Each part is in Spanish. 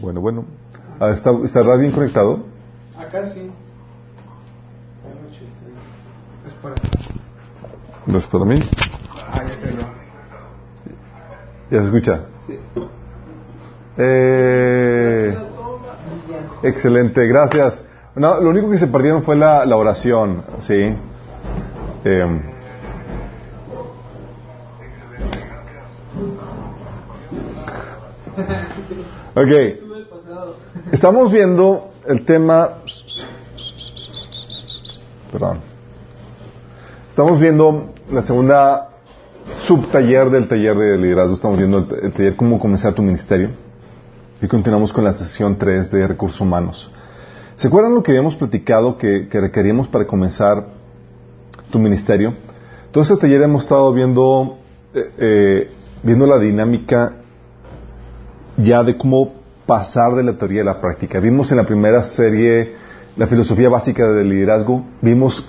Bueno, bueno. Ah, ¿Está, ¿Estará bien conectado? Acá sí. Es para ¿No es para mí? Ah, ya se lo. ¿Ya se escucha? Sí. Eh, excelente, gracias. No, lo único que se perdieron fue la, la oración, ¿sí? Eh, ok, estamos viendo el tema... Perdón. Estamos viendo la segunda subtaller del taller de liderazgo. Estamos viendo el, taller cómo comenzar tu ministerio. Y continuamos con la sesión 3 de recursos humanos. ¿Se acuerdan lo que habíamos platicado que, que requeríamos para comenzar tu ministerio? Todo este taller hemos estado viendo, eh, eh, viendo la dinámica ya de cómo pasar de la teoría a la práctica. Vimos en la primera serie la filosofía básica del liderazgo. Vimos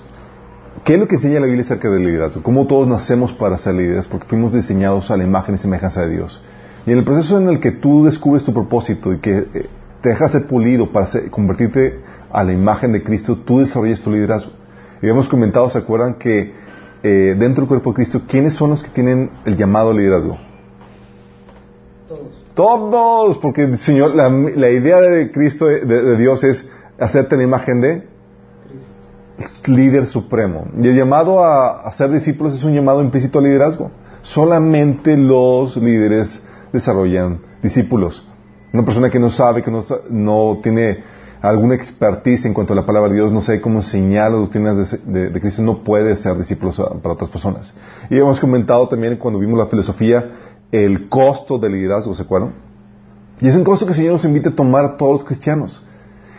qué es lo que enseña la Biblia acerca del liderazgo. Cómo todos nacemos para ser líderes porque fuimos diseñados a la imagen y semejanza de Dios. Y en el proceso en el que tú descubres tu propósito y que eh, te dejas ser pulido para convertirte a la imagen de Cristo, tú desarrollas tu liderazgo. Y habíamos comentado, ¿se acuerdan que eh, dentro del cuerpo de Cristo, ¿quiénes son los que tienen el llamado liderazgo? Todos. Todos, porque el Señor, la, la idea de Cristo, de, de Dios es hacerte la imagen de líder supremo. Y el llamado a, a ser discípulos es un llamado implícito al liderazgo. Solamente los líderes desarrollan discípulos. Una persona que no sabe, que no, no tiene alguna expertise en cuanto a la palabra de Dios, no sabe cómo enseñar las doctrinas de, de- de Cristo, no puede ser discípulos a- para otras personas. Y hemos comentado también cuando vimos la filosofía el costo del liderazgo, ¿se acuerdan? Y es un costo que el Señor nos invita a tomar a todos los cristianos.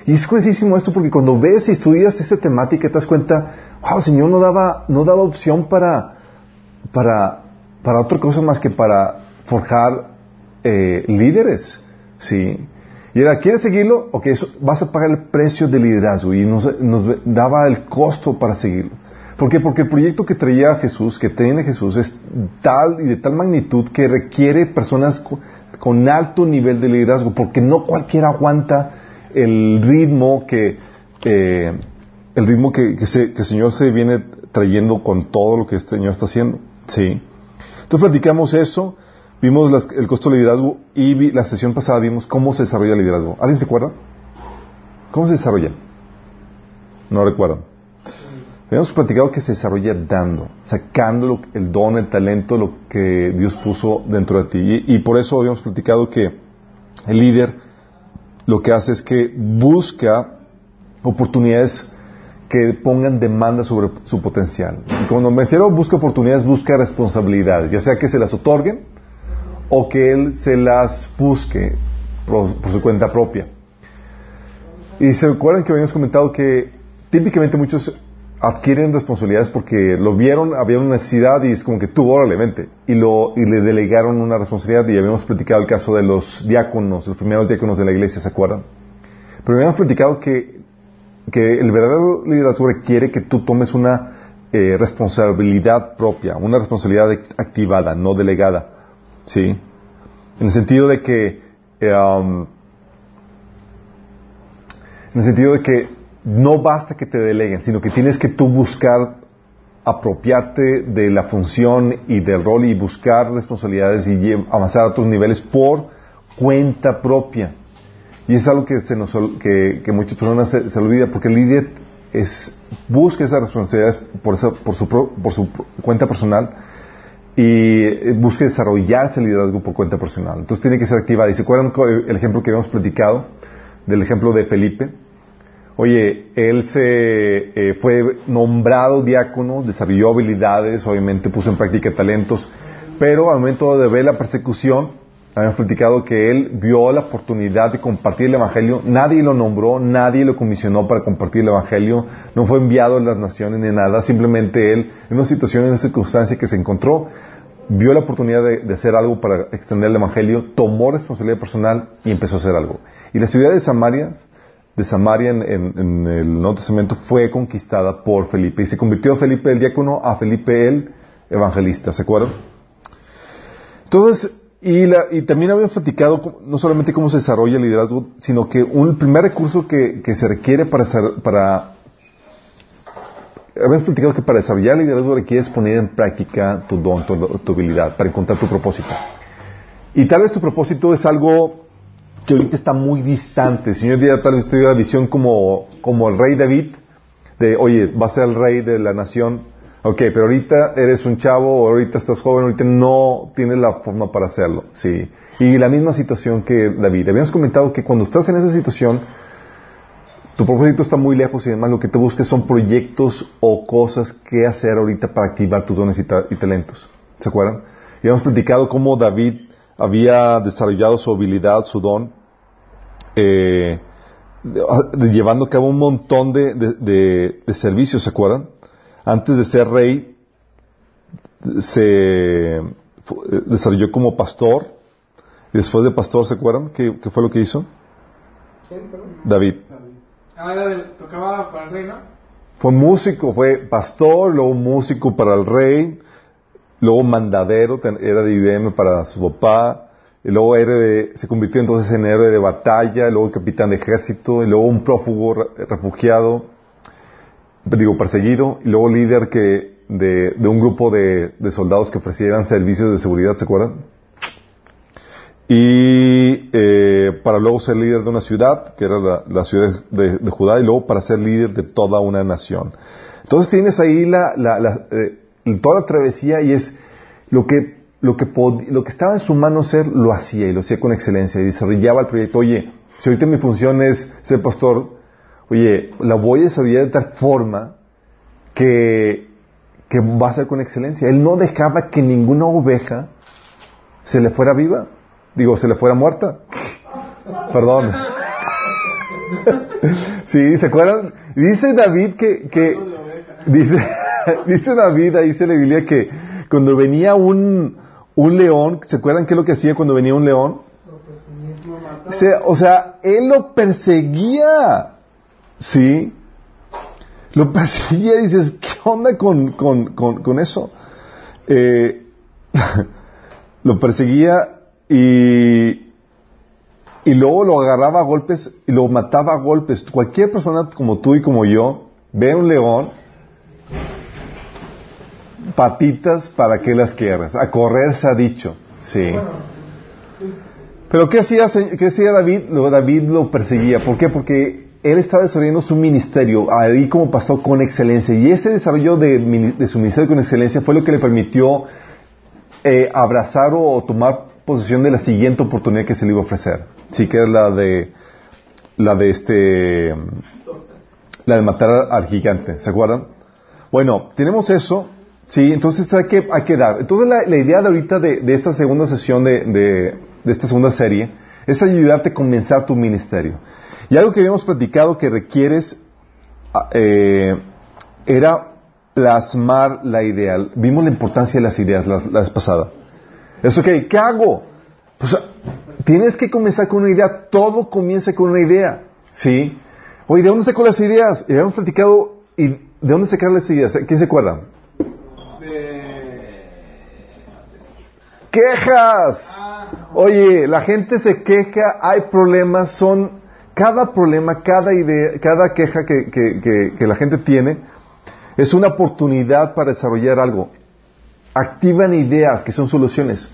Y es curiosísimo esto porque cuando ves y estudias esta temática te das cuenta, wow, el Señor no daba, no daba opción para, para, para otra cosa más que para forjar eh, líderes. ¿Sí? Y era, ¿quieres seguirlo? Ok, eso, vas a pagar el precio del liderazgo. Y nos, nos daba el costo para seguirlo. ¿Por qué? Porque el proyecto que traía Jesús, que tiene Jesús, es tal y de tal magnitud que requiere personas co- con alto nivel de liderazgo, porque no cualquiera aguanta el ritmo que, el ritmo que, que el Señor se viene trayendo con todo lo que este Señor está haciendo. Sí. Entonces platicamos eso, vimos las- el costo del liderazgo y vi- la sesión pasada vimos cómo se desarrolla el liderazgo. ¿Alguien se acuerda? ¿Cómo se desarrolla? No recuerdan. Habíamos platicado que se desarrolla dando, sacando el don, el talento, lo que Dios puso dentro de ti. Y, y por eso habíamos platicado que el líder lo que hace es que busca oportunidades que pongan demanda sobre su potencial. Y cuando me refiero a busca oportunidades, busca responsabilidades, ya sea que se las otorguen o que él se las busque por, por su cuenta propia. Y se acuerdan que habíamos comentado que típicamente muchos adquieren responsabilidades porque lo vieron, había una necesidad y es como que tú, órale, vente. Y, lo, y le delegaron una responsabilidad y habíamos platicado el caso de los diáconos, los primeros diáconos de la iglesia, ¿se acuerdan? Pero habíamos platicado que, que el verdadero liderazgo requiere que tú tomes una eh, responsabilidad propia, una responsabilidad activada, no delegada. ¿Sí? En el sentido de que, eh, um, en el sentido de que no basta que te deleguen, sino que tienes que tú buscar apropiarte de la función y del rol y buscar responsabilidades y avanzar a otros niveles por cuenta propia. Y es algo que, se nos, que, que muchas personas se, se olvida, porque el líder es, busca esas responsabilidades por, esa- por, su, por su cuenta personal y eh, busca desarrollar ese liderazgo por cuenta personal. Entonces tiene que ser activada. ¿Y se acuerdan el ejemplo que habíamos platicado? Del ejemplo de Felipe. Oye, él se eh, fue nombrado diácono, desarrolló habilidades, obviamente puso en práctica talentos, pero al momento de ver la persecución, habíamos platicado que él vio la oportunidad de compartir el Evangelio, nadie lo nombró, nadie lo comisionó para compartir el Evangelio, no fue enviado a las naciones ni nada, simplemente él, en una situación, en una circunstancia que se encontró, vio la oportunidad de, hacer algo para extender el Evangelio, tomó responsabilidad personal y empezó a hacer algo. Y la ciudad de Samaria, de Samaria en, en- el Nuevo Testamento fue conquistada por Felipe y se convirtió Felipe el diácono a Felipe el evangelista, ¿se acuerdan? Entonces, Y, la, y también habíamos platicado no solamente cómo se desarrolla el liderazgo, sino que un primer recurso que, que se requiere para, ser- para habíamos platicado que para desarrollar el liderazgo requieres poner en práctica tu don, tu, tu habilidad, para encontrar tu propósito. Y tal vez tu propósito es algo que ahorita está muy distante. El Señor día tal vez dio la visión como, como el rey David, de, oye, vas a ser el rey de la nación. Ok, pero ahorita eres un chavo, ahorita estás joven, ahorita no tienes la forma para hacerlo. Sí. Y la misma situación que David. Habíamos comentado que cuando estás en esa situación, tu propósito está muy lejos y además lo que te busques son proyectos o cosas que hacer ahorita para activar tus dones y, ta- y talentos. ¿Se acuerdan? Y hemos platicado cómo David había desarrollado su habilidad, su don, eh, llevando a cabo un montón de, de- de- de servicios, ¿se acuerdan? Antes de ser rey, se eh, desarrolló como pastor, y después de pastor, ¿se acuerdan? ¿Qué, qué fue lo que hizo? David. Ah, era del, tocaba para el rey, ¿no? Fue músico, fue pastor, luego músico para el rey, luego mandadero, era de IBM para su papá, y luego se convirtió entonces en héroe de batalla, luego capitán de ejército, y luego un prófugo re- refugiado, digo perseguido, y luego líder que de, un grupo de, soldados que ofrecieran servicios de seguridad, ¿se acuerdan? Y eh, para luego ser líder de una ciudad, que era la, ciudad de, Judá, y luego para ser líder de toda una nación. Entonces tienes ahí la, eh, toda la travesía y es lo que, lo, que pod- lo que estaba en su mano hacer, lo hacía y lo hacía con excelencia y desarrollaba el proyecto. Oye, si ahorita mi función es ser pastor, oye, la voy a desarrollar de tal forma que, que va a ser con excelencia. Él no dejaba que ninguna oveja se le fuera viva. Digo, se le fuera muerta. Perdón. sí, ¿se acuerdan? Dice David que, que dice, dice David, ahí dice la Biblia que cuando venía un, un león, ¿se acuerdan qué es lo que hacía cuando venía un león? O sea, él lo perseguía. ¿Sí? Lo perseguía y dices, ¿qué onda con, con, con, con eso? Eh, lo perseguía y, y luego lo agarraba a golpes y lo mataba a golpes. Cualquier persona como tú y como yo ve un león, patitas para que las quieras. A correr se ha dicho. Sí. Pero ¿qué hacía, qué hacía David? David lo perseguía. ¿Por qué? Porque él estaba desarrollando su ministerio ahí como pastor con excelencia. Y ese desarrollo de, su ministerio con excelencia fue lo que le permitió eh, abrazar o tomar posesión de la siguiente oportunidad que se le iba a ofrecer. Sí, que era la de la de este la de matar al gigante, ¿se acuerdan? Bueno, tenemos eso, sí, entonces hay que, hay que dar. Entonces la, la idea de ahorita de, de esta segunda sesión de, de, de esta segunda serie es ayudarte a comenzar tu ministerio. Y algo que habíamos platicado que requieres ah, eh, era plasmar la idea. Vimos la importancia de las ideas la, la vez pasada. Es ok, ¿qué hago? Pues ah, tienes que comenzar con una idea. Todo comienza con una idea. ¿Sí? Oye, ¿de dónde saco las ideas? Y habíamos platicado, ¿y de dónde sacar las ideas? ¿Quién se acuerdan? ¡Quejas! Oye, la gente se queja, hay problemas, son cada problema, cada idea, cada queja que, que- la gente tiene es una oportunidad para desarrollar algo. Activan ideas que son soluciones.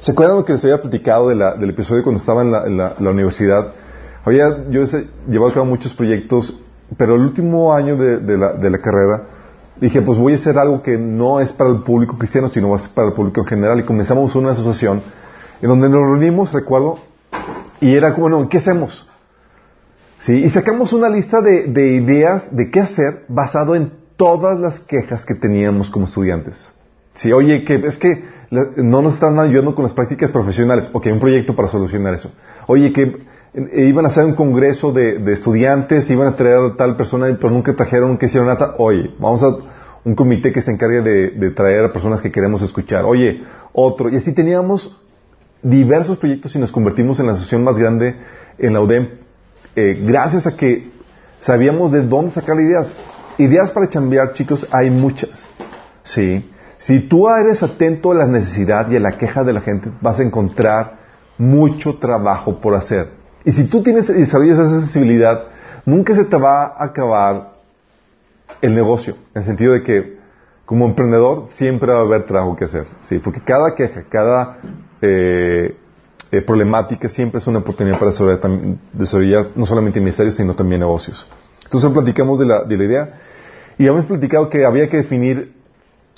¿Se acuerdan lo que les había platicado de la- del episodio cuando estaba en la, universidad? Había yo llevado a cabo muchos proyectos, pero el último año de, de la carrera dije, pues voy a hacer algo que no es para el público cristiano, sino es para el público en general. Y comenzamos una asociación en donde nos reunimos, recuerdo, y era como, bueno, ¿qué hacemos? ¿Sí? Y sacamos una lista de, de ideas de qué hacer basado en todas las quejas que teníamos como estudiantes. Sí, oye, que es que no nos están ayudando con las prácticas profesionales. Ok, un proyecto para solucionar eso. Oye, que eh, iban a hacer un congreso de, estudiantes, iban a traer a tal persona, pero nunca trajeron, que hicieron nada. Oye, vamos a un comité que se encargue de, de traer a personas que queremos escuchar. Oye, otro. Y así teníamos diversos proyectos y nos convertimos en la asociación más grande en la UDEM eh, gracias a que sabíamos de dónde sacar ideas. Ideas para chambear, chicos, hay muchas. Sí. Si tú eres atento a la necesidad y a la queja de la gente, vas a encontrar mucho trabajo por hacer. Y si tú tienes y desarrollas esa sensibilidad, nunca se te va a acabar el negocio, en el sentido de que como emprendedor siempre va a haber trabajo que hacer, sí, porque cada queja, cada eh, eh, problemática siempre es una oportunidad para desarrollar, no solamente ministerios, sino también negocios. Entonces platicamos de la, de la idea y hemos platicado que había que definir,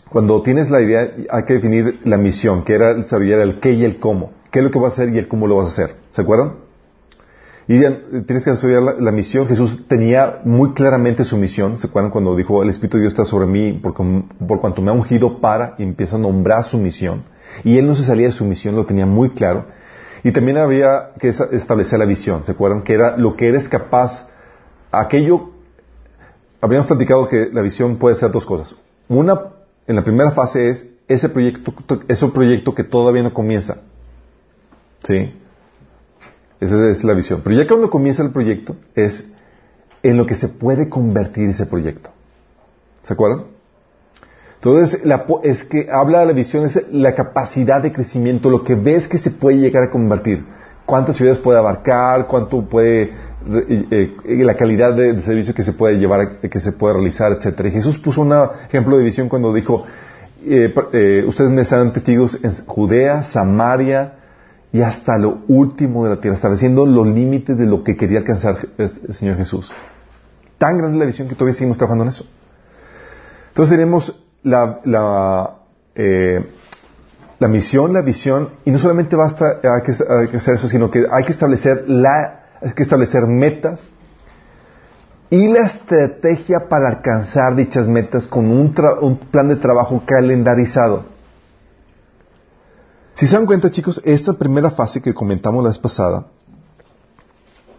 cuando tienes la idea, hay que definir la misión, que era desarrollar el qué y el cómo, qué es lo que vas a hacer y el cómo lo vas a hacer. ¿Se acuerdan? Y tienes que desarrollar la, misión. Jesús tenía muy claramente su misión. ¿Se acuerdan cuando dijo, el Espíritu de Dios está sobre mí por, por cuanto me ha ungido para y empieza a nombrar su misión? Y él no se salía de su misión, lo tenía muy claro. Y también había que establecer la visión. ¿Se acuerdan? Que era lo que eres capaz, aquello, habíamos platicado que la visión puede ser dos cosas. Una, en la primera fase es ese proyecto, ese proyecto que todavía no comienza. ¿Sí? Esa es la visión. Pero ya cuando comienza el proyecto es en lo que se puede convertir ese proyecto. ¿Se acuerdan? Entonces, es que habla de la visión, es la capacidad de crecimiento, lo que ves que se puede llegar a convertir. Cuántas ciudades puede abarcar, cuánto puede, eh, eh, la calidad de, servicio que se puede llevar, que se puede realizar, etcétera. Jesús puso un ejemplo de visión cuando dijo, eh, ustedes me serán testigos en Judea, Samaria, y hasta lo último de la tierra, estableciendo los límites de lo que quería alcanzar el Señor Jesús. Tan grande la visión que todavía seguimos trabajando en eso. Entonces tenemos la, eh, la misión, la visión, y no solamente basta hay que, hay que, hacer eso, sino que hay que establecer la, hay que establecer metas y la estrategia para alcanzar dichas metas con un, un plan de trabajo calendarizado. Si se dan cuenta, chicos, esta primera fase que comentamos la vez pasada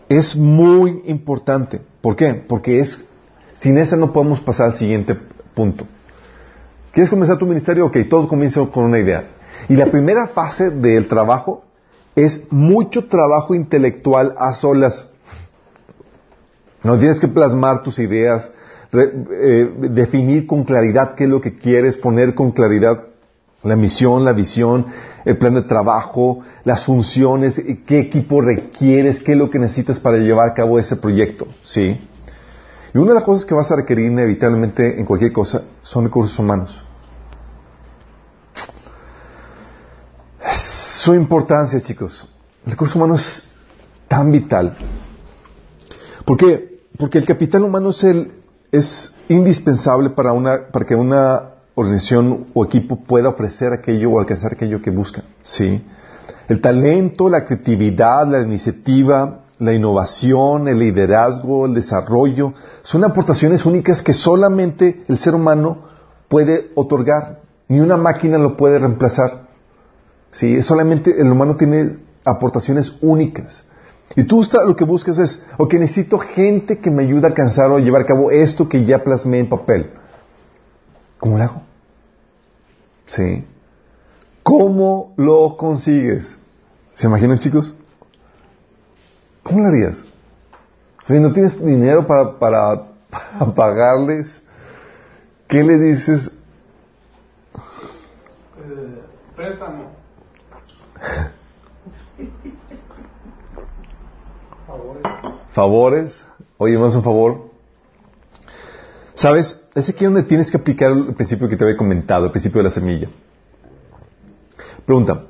es muy importante. ¿Por qué? Porque es, sin esa no podemos pasar al siguiente punto. ¿Quieres comenzar tu ministerio? Ok, todo comienza con una idea. Y la primera fase del trabajo es mucho trabajo intelectual a solas. No tienes que plasmar tus ideas, eh, definir con claridad qué es lo que quieres, poner con claridad la misión, la visión, el plan de trabajo, las funciones, qué equipo requieres, qué es lo que necesitas para llevar a cabo ese proyecto, ¿sí? Y una de las cosas que vas a requerir inevitablemente en cualquier cosa son recursos humanos. Su importancia, chicos. El recurso humano es tan vital. ¿Por qué? Porque el capital humano es, el, es indispensable para, una, para que una organización o equipo pueda ofrecer aquello o alcanzar aquello que busca. ¿sí? El talento, la creatividad, la iniciativa, la innovación, el liderazgo, el desarrollo, son aportaciones únicas que solamente el ser humano puede otorgar. Ni una máquina lo puede reemplazar. ¿Sí? Solamente el humano tiene aportaciones únicas. Y tú lo que buscas es, ok, necesito gente que me ayude a alcanzar o llevar a cabo esto que ya plasmé en papel. ¿Cómo lo hago? ¿Sí? ¿Cómo lo consigues? ¿Se imaginan, chicos? ¿Cómo lo harías? No tienes dinero para, para, pagarles, ¿qué le dices? Eh, préstamo. Favores. Favores. Oye, más un favor. ¿Sabes? Es aquí donde tienes que aplicar el principio que te había comentado, el principio de la semilla. Pregunta,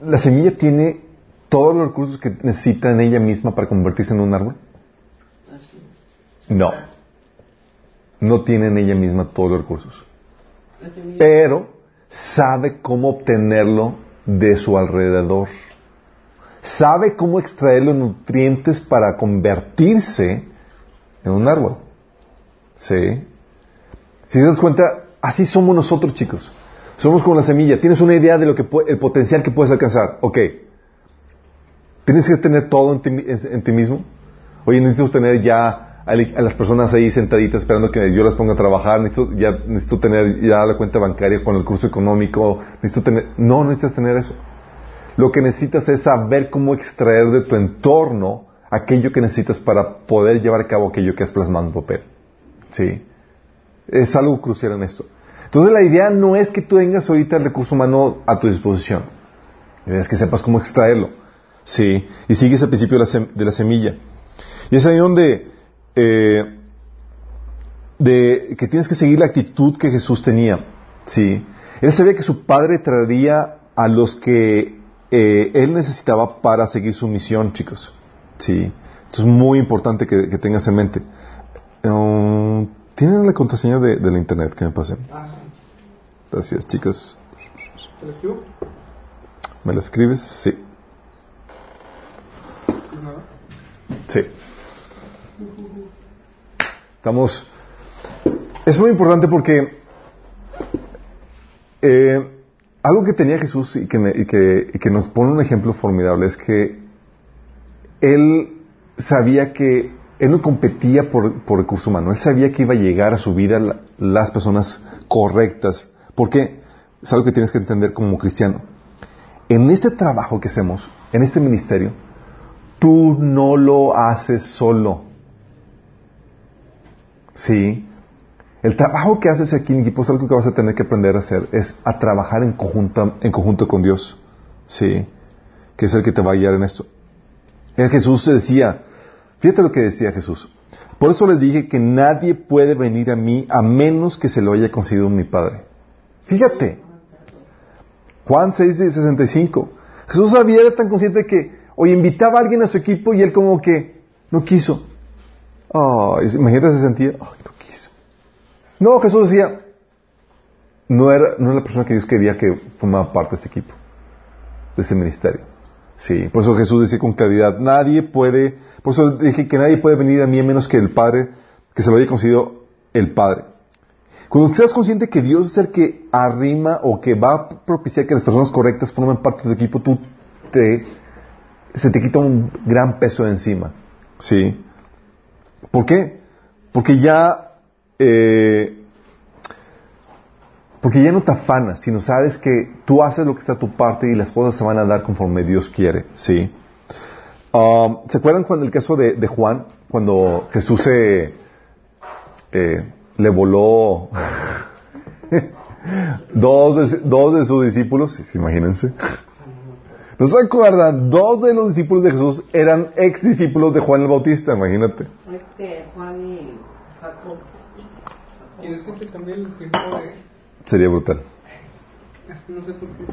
¿la semilla tiene todos los recursos que necesita en ella misma para convertirse en un árbol? No. No tiene en ella misma todos los recursos. Pero sabe cómo obtenerlo de su alrededor. Sabe cómo extraer los nutrientes para convertirse en un árbol. ¿Sí? Si te das cuenta, así somos nosotros, chicos. Somos como la semilla. Tienes una idea de lo que el potencial que puedes alcanzar. Ok. Tienes que tener todo en ti, mismo. Oye, necesito tener ya a, las personas ahí sentaditas esperando que yo las ponga a trabajar. Necesito, ya, necesito tener ya la cuenta bancaria con el curso económico. Necesito tener. No, no necesitas tener eso. Lo que necesitas es saber cómo extraer de tu entorno aquello que necesitas para poder llevar a cabo aquello que has plasmado en papel. ¿Sí? Es algo crucial en esto. Entonces la idea no es que tú tengas ahorita el recurso humano a tu disposición. La idea es que sepas cómo extraerlo. Sí. Y sigues el principio de la, semilla. Y es ahí donde eh, de que tienes que seguir la actitud que Jesús tenía. Sí. Él sabía que su padre traería a los que eh, él necesitaba para seguir su misión, chicos. Sí. Esto es muy importante que, tengas en mente. Um, ¿Tienen la contraseña de, la internet que me pasen? Ah, Gracias, chicos. ¿Te la escribo? ¿Me la escribes? Sí. Sí. Estamos. Es muy importante porque eh, algo que tenía Jesús y que, nos pone un ejemplo formidable es que él sabía que él no competía por, por recurso humano, él sabía que iba a llegar a su vida las personas correctas. ¿Por qué? Es algo que tienes que entender como cristiano. En este trabajo que hacemos, en este ministerio, tú no lo haces solo. Sí. El trabajo que haces aquí en equipo es algo que vas a tener que aprender a hacer, es a trabajar en conjunto, en conjunto con Dios. Sí. Que es el que te va a guiar en esto. El Jesús se decía, fíjate lo que decía Jesús. Por eso les dije que nadie puede venir a mí a menos que se lo haya concedido mi Padre. Fíjate. Juan 6, 65. Jesús sabía, era tan consciente que, hoy invitaba a alguien a su equipo y él como que no quiso. Oh, imagínate se sentía, no quiso. No, Jesús decía, no era, no era la persona que Dios quería que formara parte de este equipo, de ese ministerio. Sí, por eso Jesús decía con claridad, nadie puede, por eso dije que nadie puede venir a mí a menos que el Padre, que se lo haya concedido el Padre. Cuando seas consciente que Dios es el que arrima o que va a propiciar que las personas correctas formen parte del equipo, tú te, se te quita un gran peso de encima. ¿Sí? ¿Por qué? Porque ya, eh, porque ya no te afanas, sino sabes que tú haces lo que está a tu parte y las cosas se van a dar conforme Dios quiere, ¿sí? Um, ¿Se acuerdan cuando el caso de, Juan, cuando Jesús se, eh, le voló dos, de, dos de sus discípulos? Imagínense. ¿No se acuerdan? Dos de los discípulos de Jesús eran ex discípulos de Juan el Bautista, imagínate. Este, Juan y Jacob. ¿Quieres que te cambie el tiempo de...? Sería brutal. No sé por qué se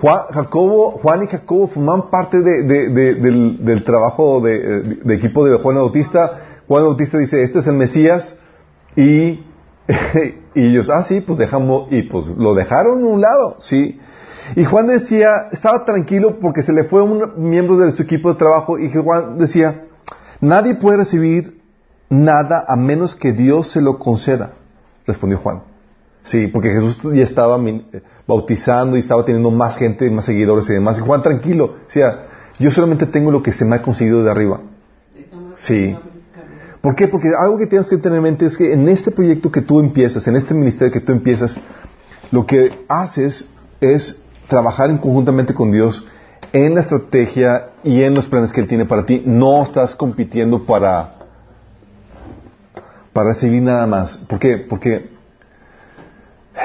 Juan, Jacobo, Juan y Jacobo forman parte de, de, del, del, trabajo de, equipo de Juan Bautista. Juan Bautista dice, este es el Mesías. Y, y ellos, ah, sí, pues dejamos, y pues lo dejaron a un lado, sí. Y Juan decía, estaba tranquilo porque se le fue un miembro de su equipo de trabajo y Juan decía, nadie puede recibir nada a menos que Dios se lo conceda, respondió Juan. Sí, porque Jesús ya estaba bautizando y estaba teniendo más gente, más seguidores y demás. Y Juan, tranquilo, decía, yo solamente tengo lo que se me ha conseguido de arriba. Sí. ¿Por qué? Porque algo que tienes que tener en mente es que en este proyecto que tú empiezas, en este ministerio que tú empiezas, lo que haces es trabajar en conjuntamente con Dios en la estrategia y en los planes que Él tiene para ti. No estás compitiendo para, para recibir nada más. ¿Por qué? Porque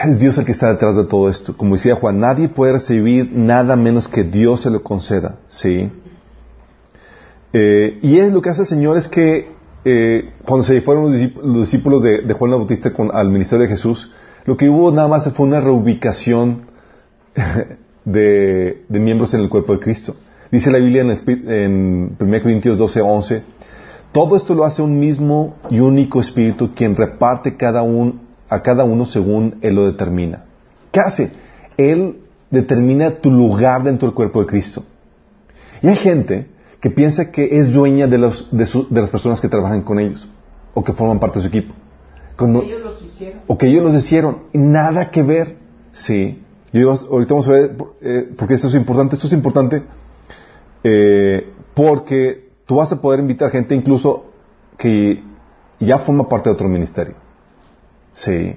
es Dios el que está detrás de todo esto. Como decía Juan, nadie puede recibir nada menos que Dios se lo conceda. ¿Sí? Eh, y es lo que hace el Señor es que eh, cuando se fueron los discípulos de, Juan el Bautista al ministerio de Jesús, lo que hubo nada más fue una reubicación de, miembros en el cuerpo de Cristo. Dice la Biblia en, 1 Corintios 12, 11, todo esto lo hace un mismo y único espíritu quien reparte cada a cada uno según Él lo determina. ¿Qué hace? Él determina tu lugar dentro del cuerpo de Cristo. Y hay gente que piensa que es dueña de, los, de, las personas que trabajan con ellos o que forman parte de su equipo. ellos los hicieron. O que ellos los hicieron. Nada que ver. Sí. Ahorita vamos a ver, eh, porque esto es importante, esto es importante eh, porque tú vas a poder invitar gente incluso que ya forma parte de otro ministerio. Sí.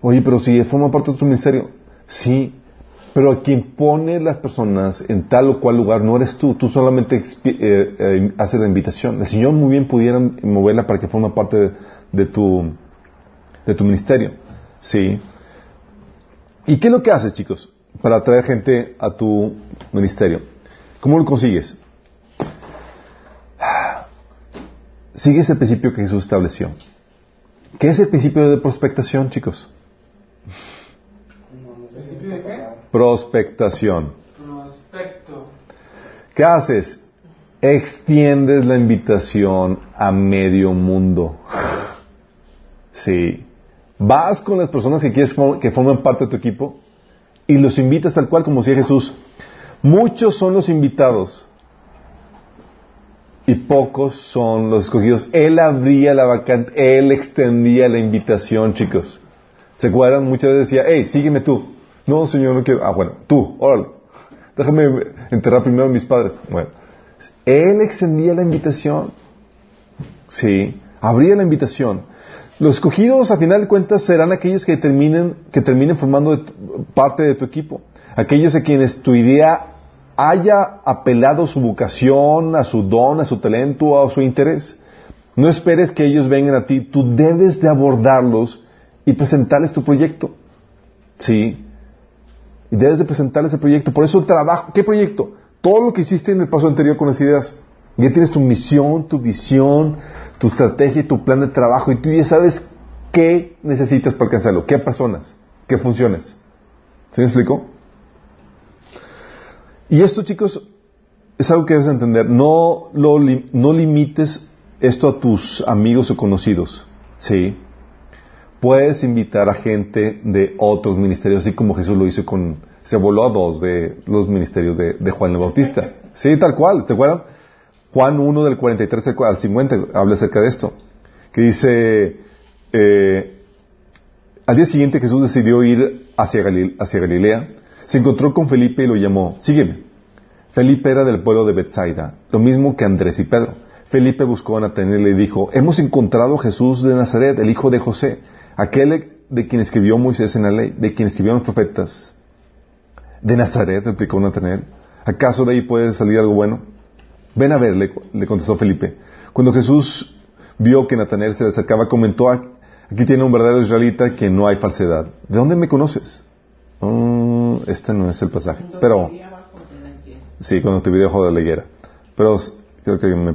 Oye, pero si forma parte de otro ministerio, sí. Pero quien pone las personas en tal o cual lugar no eres tú, tú solamente eh, haces la invitación. El Señor muy bien pudiera moverla para que forme parte de, tu, de tu ministerio. ¿Sí? ¿Y qué es lo que haces, chicos, para atraer gente a tu ministerio? ¿Cómo lo consigues? Sigues el principio que Jesús estableció. ¿Qué es el principio de prospectación, chicos? ¿Principio de qué? Prospectación. Prospecto. ¿Qué haces? Extiendes la invitación a medio mundo. Sí. Vas con las personas que quieres que forman parte de tu equipo y los invitas tal cual como decía Jesús. Muchos son los invitados y pocos son los escogidos. Él abría la vacante, él extendía la invitación, chicos. ¿Se acuerdan? Muchas veces decía, hey, sígueme tú. No, señor, no quiero. Ah, bueno, tú, órale. Déjame enterrar primero a mis padres. Bueno, él extendía la invitación. Sí, abría la invitación. Los escogidos, a final de cuentas, serán aquellos que terminen, que terminen formando parte de tu equipo. Aquellos a quienes tu idea haya apelado su vocación, a su don, a su talento, a su interés. No esperes que ellos vengan a ti. Tú debes de abordarlos y presentarles tu proyecto. Sí. Y debes de presentarles el proyecto. Por eso el trabajo. ¿Qué proyecto? Todo lo que hiciste en el paso anterior con las ideas. Ya tienes tu misión, tu visión, tu estrategia y tu plan de trabajo y tú ya sabes qué necesitas para alcanzarlo, qué personas, qué funciones. ¿Se me explicó? Y esto, chicos, es algo que debes entender. No, lo, no limites esto a tus amigos o conocidos. ¿Sí? Puedes invitar a gente de otros ministerios, así como Jesús lo hizo con... Se voló a dos de los ministerios de, Juan el Bautista. Sí, tal cual. ¿Te acuerdas? Juan 1 del 43 al 50 habla acerca de esto, que dice, eh, al día siguiente Jesús decidió ir hacia, hacia, Galilea, se encontró con Felipe y lo llamó, sígueme. Felipe era del pueblo de Bethsaida, lo mismo que Andrés y Pedro. Felipe buscó a Natanael y le dijo, hemos encontrado a Jesús de Nazaret, el hijo de José, aquel de quien escribió Moisés en la ley, de quien escribieron los profetas. ¿De Nazaret? replicó Natanael. ¿Acaso de ahí puede salir algo bueno? Ven a ver, le, contestó Felipe. Cuando Jesús vio que Natanael se le acercaba, comentó, aquí tiene un verdadero israelita que no hay falsedad. ¿De dónde me conoces? Mm, este no es el pasaje. Pero, sí, cuando te vi debajo de la higuera. Pero creo que me,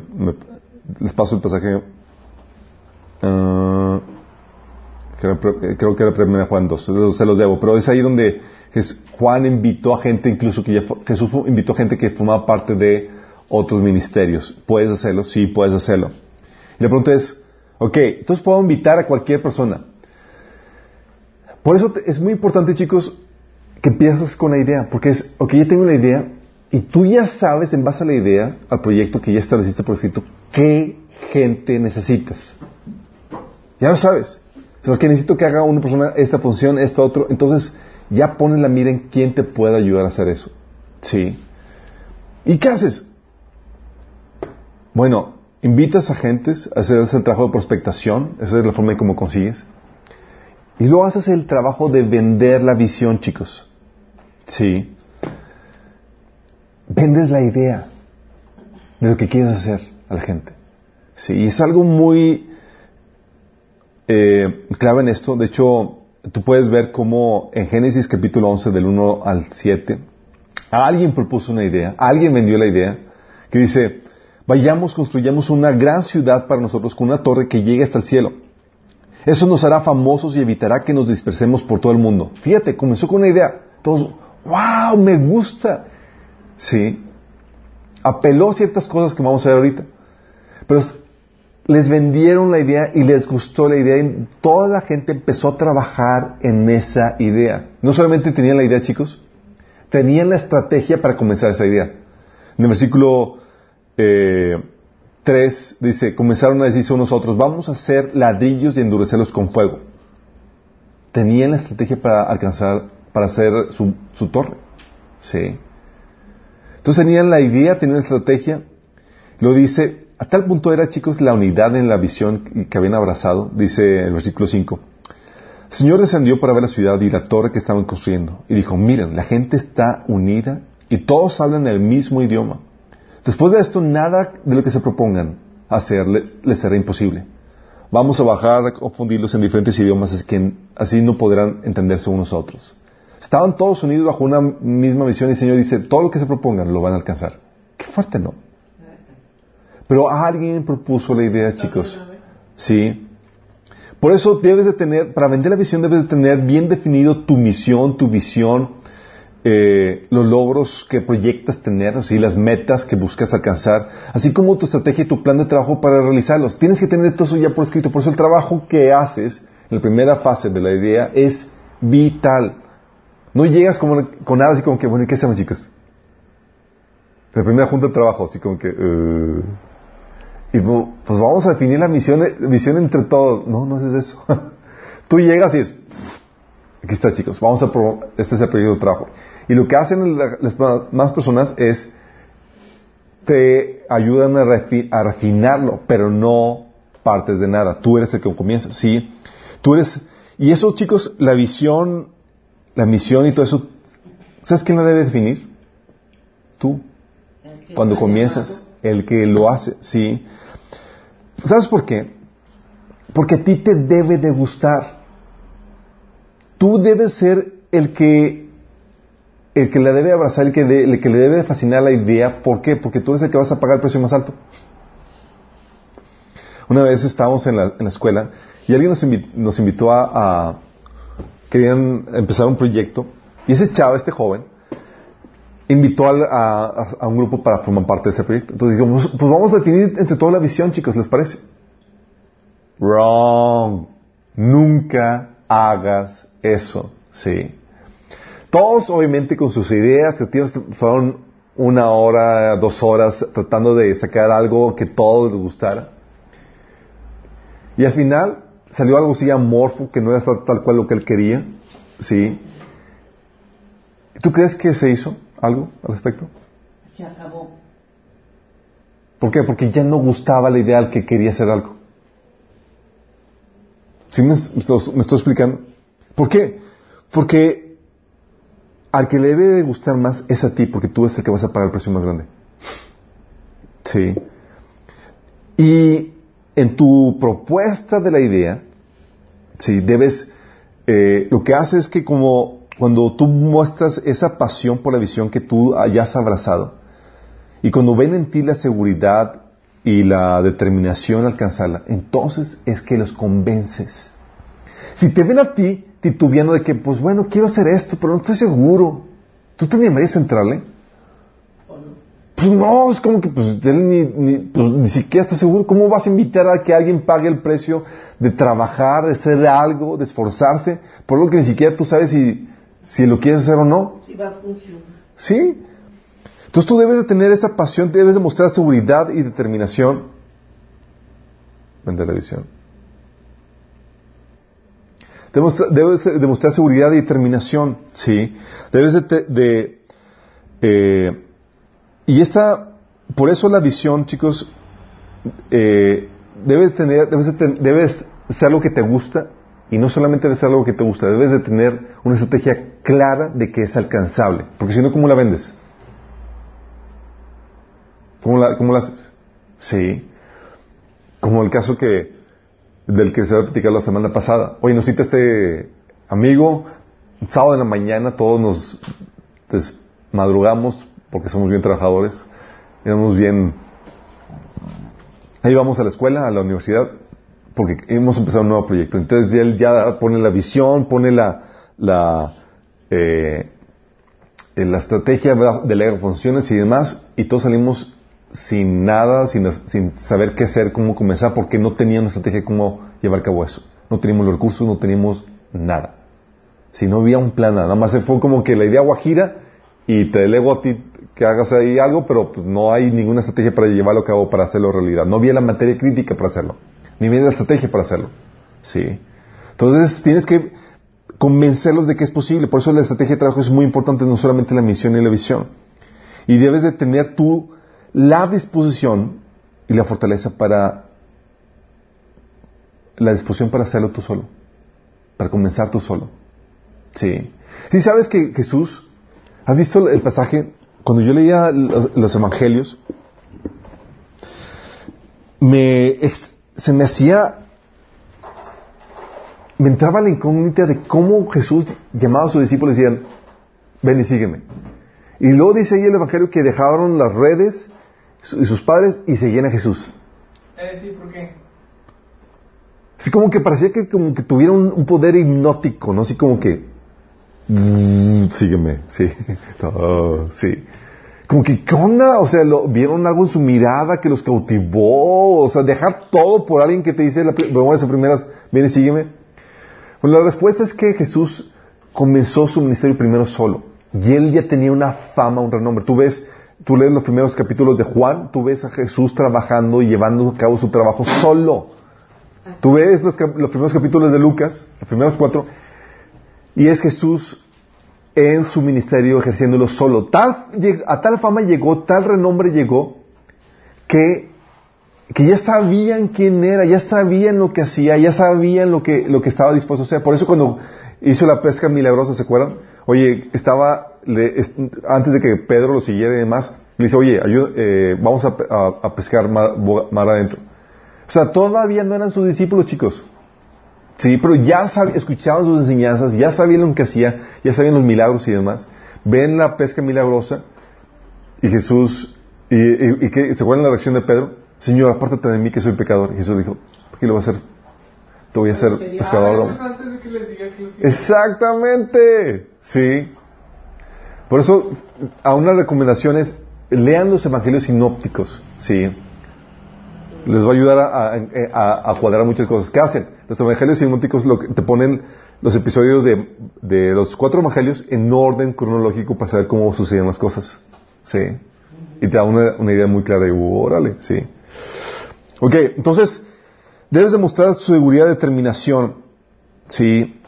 les paso el pasaje. Uh, creo, que era primera Juan 2, se los debo. Pero es ahí donde Juan invitó a gente, incluso que ya, Jesús invitó a gente que formaba parte de otros ministerios. ¿Puedes hacerlo? Sí, puedes hacerlo. Y la pregunta es, ok, entonces puedo invitar a cualquier persona. Por eso es muy importante, chicos, que empieces con la idea, porque es, ok, ya tengo la idea, y tú ya sabes, en base a la idea, al proyecto que ya estableciste por escrito, qué gente necesitas. Ya lo sabes. O que necesito que haga una persona esta función, esto, otro. Entonces, ya pones la mira en quién te puede ayudar a hacer eso. ¿Sí? ¿Y qué haces? Bueno, invitas a gentes, haces el trabajo de prospectación, esa es la forma en cómo consigues. Y luego haces el trabajo de vender la visión, chicos. Sí. Vendes la idea de lo que quieres hacer a la gente. Sí, y es algo muy eh, clave en esto. De hecho, tú puedes ver cómo en Génesis capítulo 11, del 1 al 7, alguien propuso una idea, alguien vendió la idea, que dice, vayamos, construyamos una gran ciudad para nosotros con una torre que llegue hasta el cielo. Eso nos hará famosos y evitará que nos dispersemos por todo el mundo. Fíjate, comenzó con una idea. Todos, wow, me gusta. Sí. Apeló a ciertas cosas que vamos a ver ahorita. Pero les vendieron la idea y les gustó la idea y toda la gente empezó a trabajar en esa idea. No solamente tenían la idea, chicos, tenían la estrategia para comenzar esa idea. En el versículo eh, 3 dice, comenzaron a decirse unos a otros, vamos a hacer ladrillos y endurecerlos con fuego. Tenían la estrategia para alcanzar, para hacer su, su torre. Sí. Entonces tenían la idea, tenían la estrategia. Lo dice, a tal punto era, chicos, la unidad en la visión que habían abrazado, dice el versículo 5. El Señor descendió para ver la ciudad y la torre que estaban construyendo. Y dijo, miren, la gente está unida y todos hablan el mismo idioma. Después de esto, nada de lo que se propongan hacer les será imposible. vamos a bajar a confundirlos en diferentes idiomas, así que así no podrán entenderse unos a otros. Estaban todos unidos bajo una misma visión y el Señor dice, todo lo que se propongan lo van a alcanzar. Qué fuerte, ¿no? Pero alguien propuso la idea, chicos. Sí. Por eso debes de tener, para vender la visión debes de tener bien definido tu misión, tu visión, eh, los logros que proyectas tener, así las metas que buscas alcanzar, así como tu estrategia y tu plan de trabajo para realizarlos. Tienes que tener todo eso ya por escrito. Por eso el trabajo que haces en la primera fase de la idea es vital. No llegas como, con nada así como que, bueno, ¿y qué hacemos, chicos? La primera junta de trabajo, así como que... Uh, y pues, vamos a definir la misión, misión entre todos. No, no es eso. Tú llegas y es, aquí está chicos, vamos a probar, este es el periodo de trabajo. Y lo que hacen las más personas es, te ayudan a, a refinarlo, pero no partes de nada. Tú eres el que comienza, ¿sí? Tú eres, y eso chicos, la visión, la misión y todo eso, ¿sabes quién la debe definir? Tú. Cuando comienzas, el que lo hace, ¿sí? ¿Sabes por qué? Porque a ti te debe de gustar. Tú debes ser el que el que le debe abrazar, el que, el que le debe fascinar la idea. ¿Por qué? Porque tú eres el que vas a pagar el precio más alto. Una vez estábamos en la, escuela y alguien nos, invitó, a, Querían empezar un proyecto y ese chavo, este joven, invitó a, un grupo para formar parte de ese proyecto. Entonces dijimos, pues vamos a definir entre toda la visión, chicos, ¿les parece? Wrong. Nunca hagas eso, ¿sí? Todos, obviamente, con sus ideas creativas, fueron una hora, dos horas tratando de sacar algo que todos les gustara. Y al final salió algo así amorfo, que no era tal cual lo que él quería, ¿sí? ¿Tú crees que se hizo? algo al respecto? Se acabó. ¿Por qué? Porque ya no gustaba la idea al que quería hacer algo. ¿Sí me, estoy, explicando? ¿Por qué? Porque al que le debe de gustar más es a ti, porque tú eres el que vas a pagar el precio más grande. Sí. Y en tu propuesta de la idea, sí, debes, eh, lo que hace es que como cuando tú muestras esa pasión por la visión que tú hayas abrazado, y cuando ven en ti la seguridad y la determinación a alcanzarla, entonces es que los convences. Si te ven a ti titubeando de que, pues bueno, quiero hacer esto, pero no estoy seguro, ¿tú te animarías a entrarle? Pues no, es como que pues, él ni, ni, pues, ni siquiera está seguro. ¿Cómo vas a invitar a que alguien pague el precio de trabajar, de hacer algo, de esforzarse, por lo que ni siquiera tú sabes si si lo quieres hacer o no. Sí, va a funcionar. Sí. Entonces tú debes de tener esa pasión, debes de mostrar seguridad y determinación. en televisión. Debes, de demostrar seguridad y determinación, sí. Debes de, eh, y esta, por eso la visión, chicos, eh, debes tener, debes, de, debes ser lo que te gusta y no solamente debe ser algo que te gusta, debes de tener una estrategia clara de que es alcanzable. Porque si no, ¿cómo la vendes? ¿Cómo la, cómo la haces? Sí. Como el caso que del que se va a platicar la semana pasada. Oye, nos cita este amigo, sábado en la mañana todos nos madrugamos porque somos bien trabajadores, éramos bien... Ahí vamos a la escuela, a la universidad, porque hemos empezado un nuevo proyecto. Entonces él ya pone la visión, pone la, la, eh, la estrategia, delega funciones y demás, y todos salimos sin nada, sin, sin saber qué hacer, cómo comenzar, porque no teníamos estrategia cómo llevar a cabo eso. No teníamos los recursos, no teníamos nada. Si no había un plan, nada más fue como que la idea guajira y te delego a ti que hagas ahí algo, pero pues no hay ninguna estrategia para llevarlo a cabo, para hacerlo realidad. No había la materia crítica para hacerlo ni viene la estrategia para hacerlo. ¿Sí? Entonces tienes que convencerlos de que es posible. Por eso la estrategia de trabajo es muy importante, no solamente la misión y la visión. Y debes de tener tú la disposición y la fortaleza para la disposición para hacerlo tú solo, para comenzar tú solo. Sí. Si sabes que Jesús, ¿has visto el pasaje? Cuando yo leía los evangelios, me se me hacía me entraba la incógnita de cómo Jesús llamaba a sus discípulos y decían, ven y sígueme. Y luego dice ahí el Evangelio que dejaron las redes y sus padres y seguían a Jesús. Eh, sí, ¿por qué? Así como que parecía que como que tuviera un, un poder hipnótico, ¿no? Así como que, "Mm, sígueme, sí, Oh, sí. Como que, ¿qué onda? O sea, lo, vieron algo en su mirada que los cautivó, o sea, dejar todo por alguien que te dice, bueno, esas primeras, ven y sígueme. Bueno, la respuesta es que Jesús comenzó su ministerio primero solo. Y él ya tenía una fama, un renombre. Tú ves, tú lees los primeros capítulos de Juan, tú ves a Jesús trabajando y llevando a cabo su trabajo solo. Tú ves los, los primeros capítulos de Lucas, los primeros cuatro, y es Jesús en su ministerio ejerciéndolo solo. Tal, a tal fama llegó, tal renombre llegó, que, que ya sabían quién era, ya sabían lo que hacía, ya sabían lo que, lo que estaba dispuesto a hacer. Por eso cuando hizo la pesca milagrosa, ¿se acuerdan? Oye, estaba, le- es- antes de que Pedro lo siguiera y demás, le dice, oye, eh, vamos a, a- pescar mar, mar adentro. O sea, todavía no eran sus discípulos, chicos. Sí, pero ya escuchaban sus enseñanzas, ya sabían lo que hacía, ya sabían los milagros y demás. Ven la pesca milagrosa y Jesús, y, y- y que, ¿se acuerdan la reacción de Pedro? Señor, apártate de mí que soy pecador. Y Jesús dijo, ¿qué lo voy a hacer? Te voy a hacer pescador Ah, es que que. Exactamente, sí. Por eso, a unas recomendaciones, lean los evangelios sinópticos, sí. Les va a ayudar a, a- a cuadrar muchas cosas. ¿Qué hacen? Los evangelios sinópticos lo que- te ponen los episodios de, de los cuatro evangelios en orden cronológico para saber cómo suceden las cosas, sí. Y te da una, idea muy clara de, órale, sí. Ok, entonces, debes demostrar tu seguridad, determinación, sí.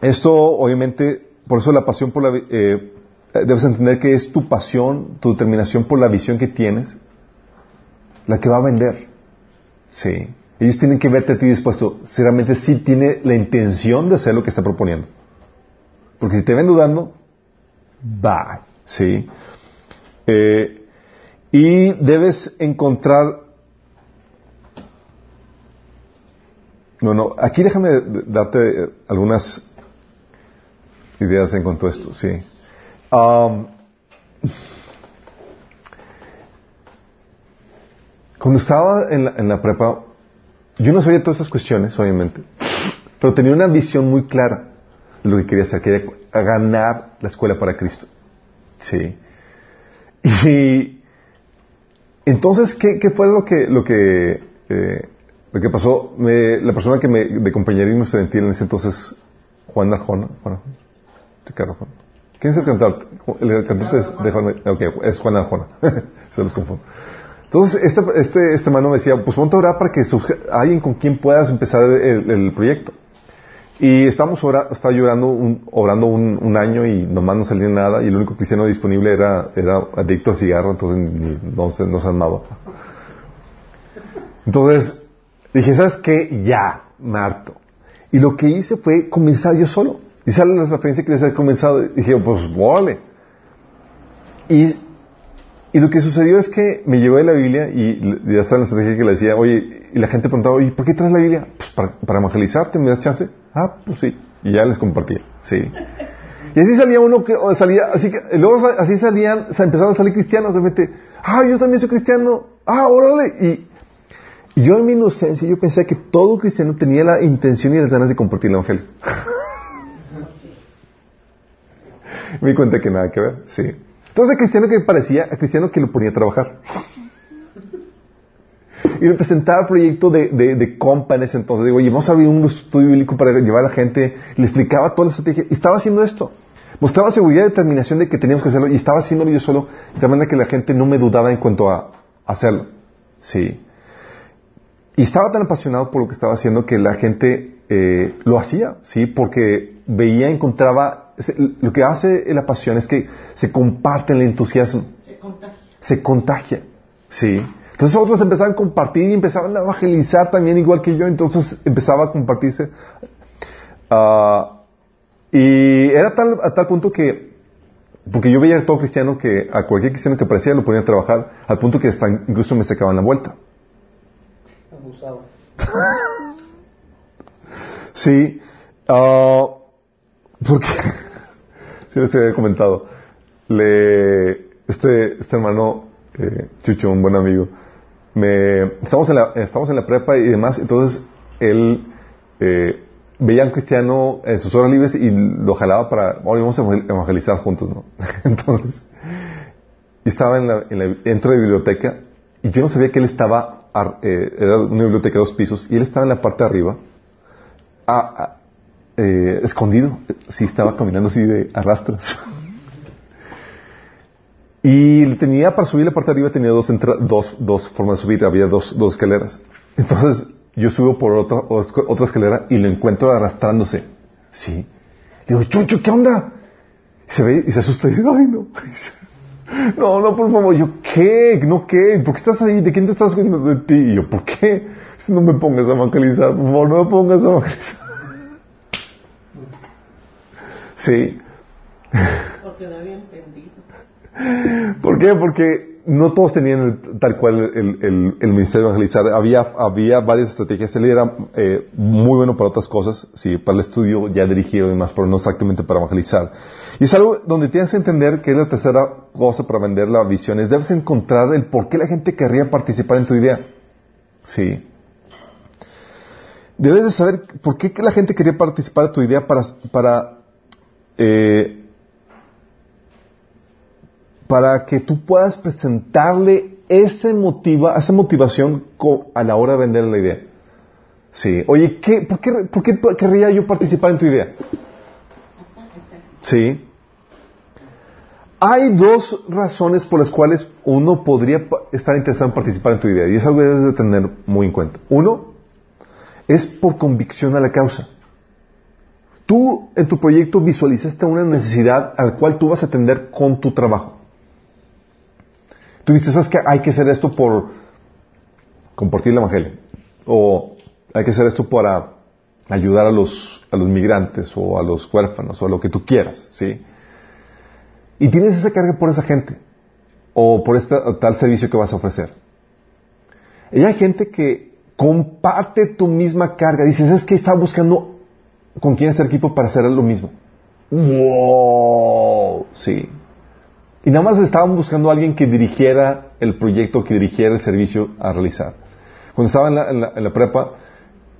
Esto, obviamente, por eso la pasión por la... eh, debes entender que es tu pasión, tu determinación por la visión que tienes, la que va a vender. Sí. Ellos tienen que verte a ti dispuesto, si realmente sí tiene la intención de hacer lo que está proponiendo. Porque si te ven dudando, bye. Sí. Eh, y debes encontrar... No, no, aquí déjame darte algunas ideas en cuanto a esto, sí. Am, cuando estaba en la, en la prepa, yo no sabía todas estas cuestiones, obviamente, pero tenía una visión muy clara de lo que quería hacer, quería ganar la escuela para Cristo. Sí. Y entonces, ¿qué, qué fue lo que, lo que, eh, lo que pasó? Me- la persona que me, de compañerismo estudiantil en ese entonces, Juan Arjona, Arjona, Ricardo. ¿Quién es el cantante? El cantante de Juan, ok, es Juan Arjona. Se los confundo. Entonces, este, este, este mano me decía, pues ponte a orar para que alguien con quien puedas empezar el, proyecto. Y estábamos ora- estaba llorando un, orando un, año y nomás no salía nada y el único cristiano disponible era, era adicto al cigarro, entonces no, se, no se armaba. Entonces dije, ¿sabes qué? Ya, Marto. Y lo que hice fue comenzar yo solo. Y sale la referencia que les he comenzado. Dije, pues, órale. Y, y lo que sucedió es que me llevé la Biblia y ya está la estrategia que le decía, oye, y la gente preguntaba, oye, ¿por qué traes la Biblia? Pues para, para evangelizarte, ¿me das chance? Ah, pues sí. Y ya les compartía, sí. Y así salía uno que salía, así que, luego así salían, empezaron a salir cristianos, de repente, ah, yo también soy cristiano, ah, órale. Y, y yo en mi inocencia, yo pensé que todo cristiano tenía la intención y las ganas de compartir el evangelio. me di cuenta que nada que ver, sí. Entonces, el cristiano que parecía, el cristiano que lo ponía a trabajar. Y le presentaba el proyecto de, de, de compa en ese entonces. Digo, oye, vamos a abrir un estudio bíblico para llevar a la gente. Le explicaba toda la estrategia. Y estaba haciendo esto. Mostraba seguridad y determinación de que teníamos que hacerlo. Y estaba haciéndolo yo solo. De manera que la gente no me dudaba en cuanto a hacerlo. Sí. Y estaba tan apasionado por lo que estaba haciendo que la gente eh, lo hacía, ¿sí? Porque veía, encontraba... Lo que hace la pasión es que se comparte el entusiasmo Se contagia. se contagia. ¿Sí? Entonces otros empezaban a compartir y empezaban a evangelizar también igual que yo, entonces empezaba a compartirse. Ah, y era tal, a tal punto que, porque yo veía a todo cristiano que, a cualquier cristiano que parecía lo ponía a trabajar, al punto que hasta incluso me sacaban la vuelta. Abusado. Sí. Ah, porque, sí les había comentado, le, este, este hermano, eh, Chucho, un buen amigo, me, estamos en la, prepa y demás, entonces él, eh, veía a cristiano en sus horas libres y lo jalaba para, vamos a evangelizar juntos, ¿no? Entonces, yo estaba en la, en la, dentro de la biblioteca y yo no sabía que él estaba, eh, era una biblioteca de dos pisos, y él estaba en la parte de arriba, a- eh, escondido, sí, estaba caminando así de arrastras. Y tenía, para subir la parte de arriba, tenía dos, entra- dos, dos formas de subir, había dos, escaleras. Entonces, yo subo por otra, otra escalera y lo encuentro arrastrándose. Sí. Digo, Chucho, ¿qué onda? Y se ve y se asusta y dice, ay, no. No, no, por favor. Yo, ¿qué? ¿No qué? ¿Por qué estás ahí? ¿De quién te estás cuidando de ti? Y yo, ¿por qué? Dice, No me pongas a evangelizar, por favor, no me pongas a evangelizar. Sí. Porque no había entendido. ¿Por qué? Porque no todos tenían el- tal cual el, el- el ministerio de evangelizar. Había, había varias estrategias. Él era eh, muy bueno para otras cosas, sí, para el estudio ya dirigido y demás, pero no exactamente para evangelizar. Y es algo donde tienes que entender que es la tercera cosa para vender la visión. Es debes encontrar el por qué la gente querría participar en tu idea. Sí. Debes de saber por qué la gente quería participar en tu idea para, para eh, para que tú puedas presentarle ese motiva, esa motivación a la hora de vender la idea. Sí. Oye, ¿qué, por, qué, ¿por qué querría yo participar en tu idea? Sí. Hay dos razones por las cuales uno podría estar interesado en participar en tu idea y es algo que debes de tener muy en cuenta. Uno es por convicción a la causa. Tú en tu proyecto visualizaste una necesidad al cual tú vas a atender con tu trabajo. Tú dices, ¿sabes que hay que hacer esto por compartir el evangelio? O hay que hacer esto para ayudar a los, a los migrantes o a los huérfanos o a lo que tú quieras, ¿sí? Y tienes esa carga por esa gente o por este tal servicio que vas a ofrecer. Y hay gente que comparte tu misma carga. Dices, es que está buscando con quién hacer equipo para hacer lo mismo. ¡Wow! Sí. Y nada más estaban buscando a alguien que dirigiera el proyecto, que dirigiera el servicio a realizar. Cuando estaba en la, en la- en la prepa,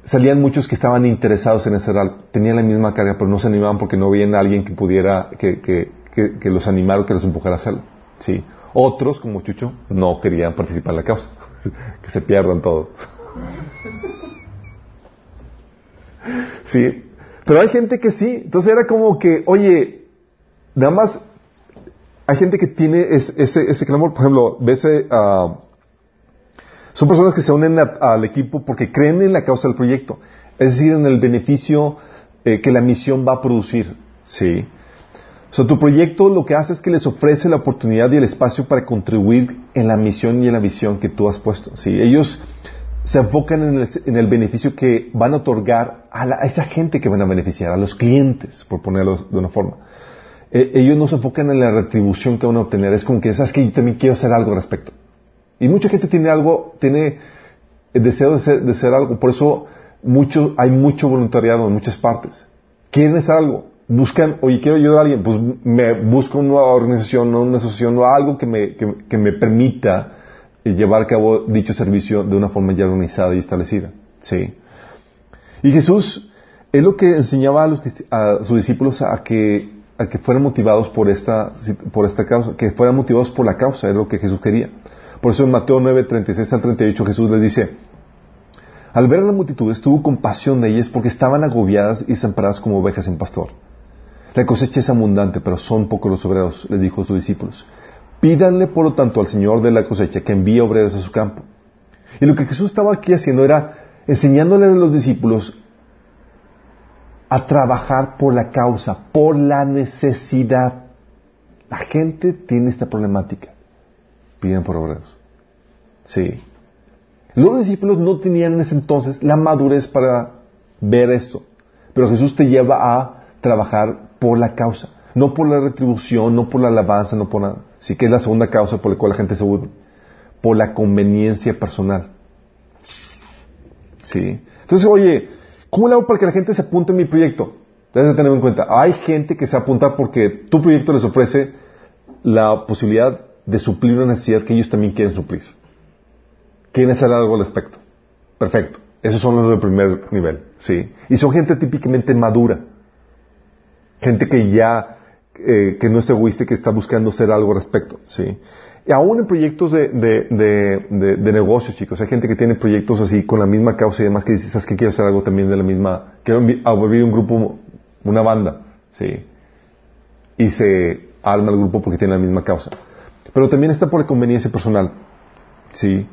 salían muchos que estaban interesados en hacer algo. Tenían la misma carga, pero no se animaban porque no veían a alguien que pudiera, que, que, que, que los animara o que los empujara a hacerlo. Sí. Otros, como Chucho, no querían participar en la causa. que se pierdan todos. Sí. Pero hay gente que sí. Entonces era como que, oye, nada más hay gente que tiene es- ese, ese clamor. Por ejemplo, ves, ah, son personas que se unen a- al equipo porque creen en la causa del proyecto. Es decir, en el beneficio eh, que la misión va a producir. Sí. O sea, tu proyecto lo que hace es que les ofrece la oportunidad y el espacio para contribuir en la misión y en la visión que tú has puesto. Sí. Ellos se enfocan en el, en el beneficio que van a otorgar a, la- esa gente que van a beneficiar, a los clientes, por ponerlo de una forma. Eh, ellos no se enfocan en la retribución que van a obtener. Es como que, ¿sabes que Yo también quiero hacer algo al respecto. Y mucha gente tiene algo, tiene el deseo de ser, de ser algo. Por eso mucho, hay mucho voluntariado en muchas partes. Quieren hacer algo. Buscan, oye, quiero ayudar a alguien. Pues me busco una organización, una asociación o algo que me, que, me permita llevar a cabo dicho servicio de una forma ya organizada y establecida. Sí. Y Jesús es lo que enseñaba a, los, sus discípulos a que, a que fueran motivados por esta, por esta causa, que fueran motivados por la causa, es lo que Jesús quería. Por eso en Mateo 9, 36 al 38 Jesús les dice, al ver a la multitud tuvo compasión de ellas porque estaban agobiadas y desamparadas como ovejas sin pastor. La cosecha es abundante, pero son pocos los obreros, les dijo a sus discípulos. Pídanle, por lo tanto, al Señor de la cosecha que envíe obreros a su campo. Y lo que Jesús estaba aquí haciendo era enseñándole a los discípulos a trabajar por la causa, por la necesidad. La gente tiene esta problemática. Piden por obreros. Sí. Los discípulos no tenían en ese entonces la madurez para ver esto. Pero Jesús te lleva a trabajar por la causa. No por la retribución, no por la alabanza, no por nada. Sí que es la segunda causa por la cual la gente se une. Por la conveniencia personal. Sí. Entonces, oye, ¿cómo le hago para que la gente se apunte en mi proyecto? Debes de tener en cuenta, hay gente que se apunta porque tu proyecto les ofrece la posibilidad de suplir una necesidad que ellos también quieren suplir. Quieren hacer algo al respecto. Perfecto. Esos son los de primer nivel, ¿sí? Y son gente típicamente madura. Gente que ya, eh, que no es egoísta, que está buscando hacer algo al respecto, ¿sí? Y aún en proyectos de, de, de, negocios, chicos, hay gente que tiene proyectos así con la misma causa y demás que dice, ¿sabes qué? Quiero hacer algo también de la misma, quiero abrir un grupo, una banda, ¿sí? Y se alma el grupo porque tiene la misma causa. Pero también está por conveniencia personal, ¿sí?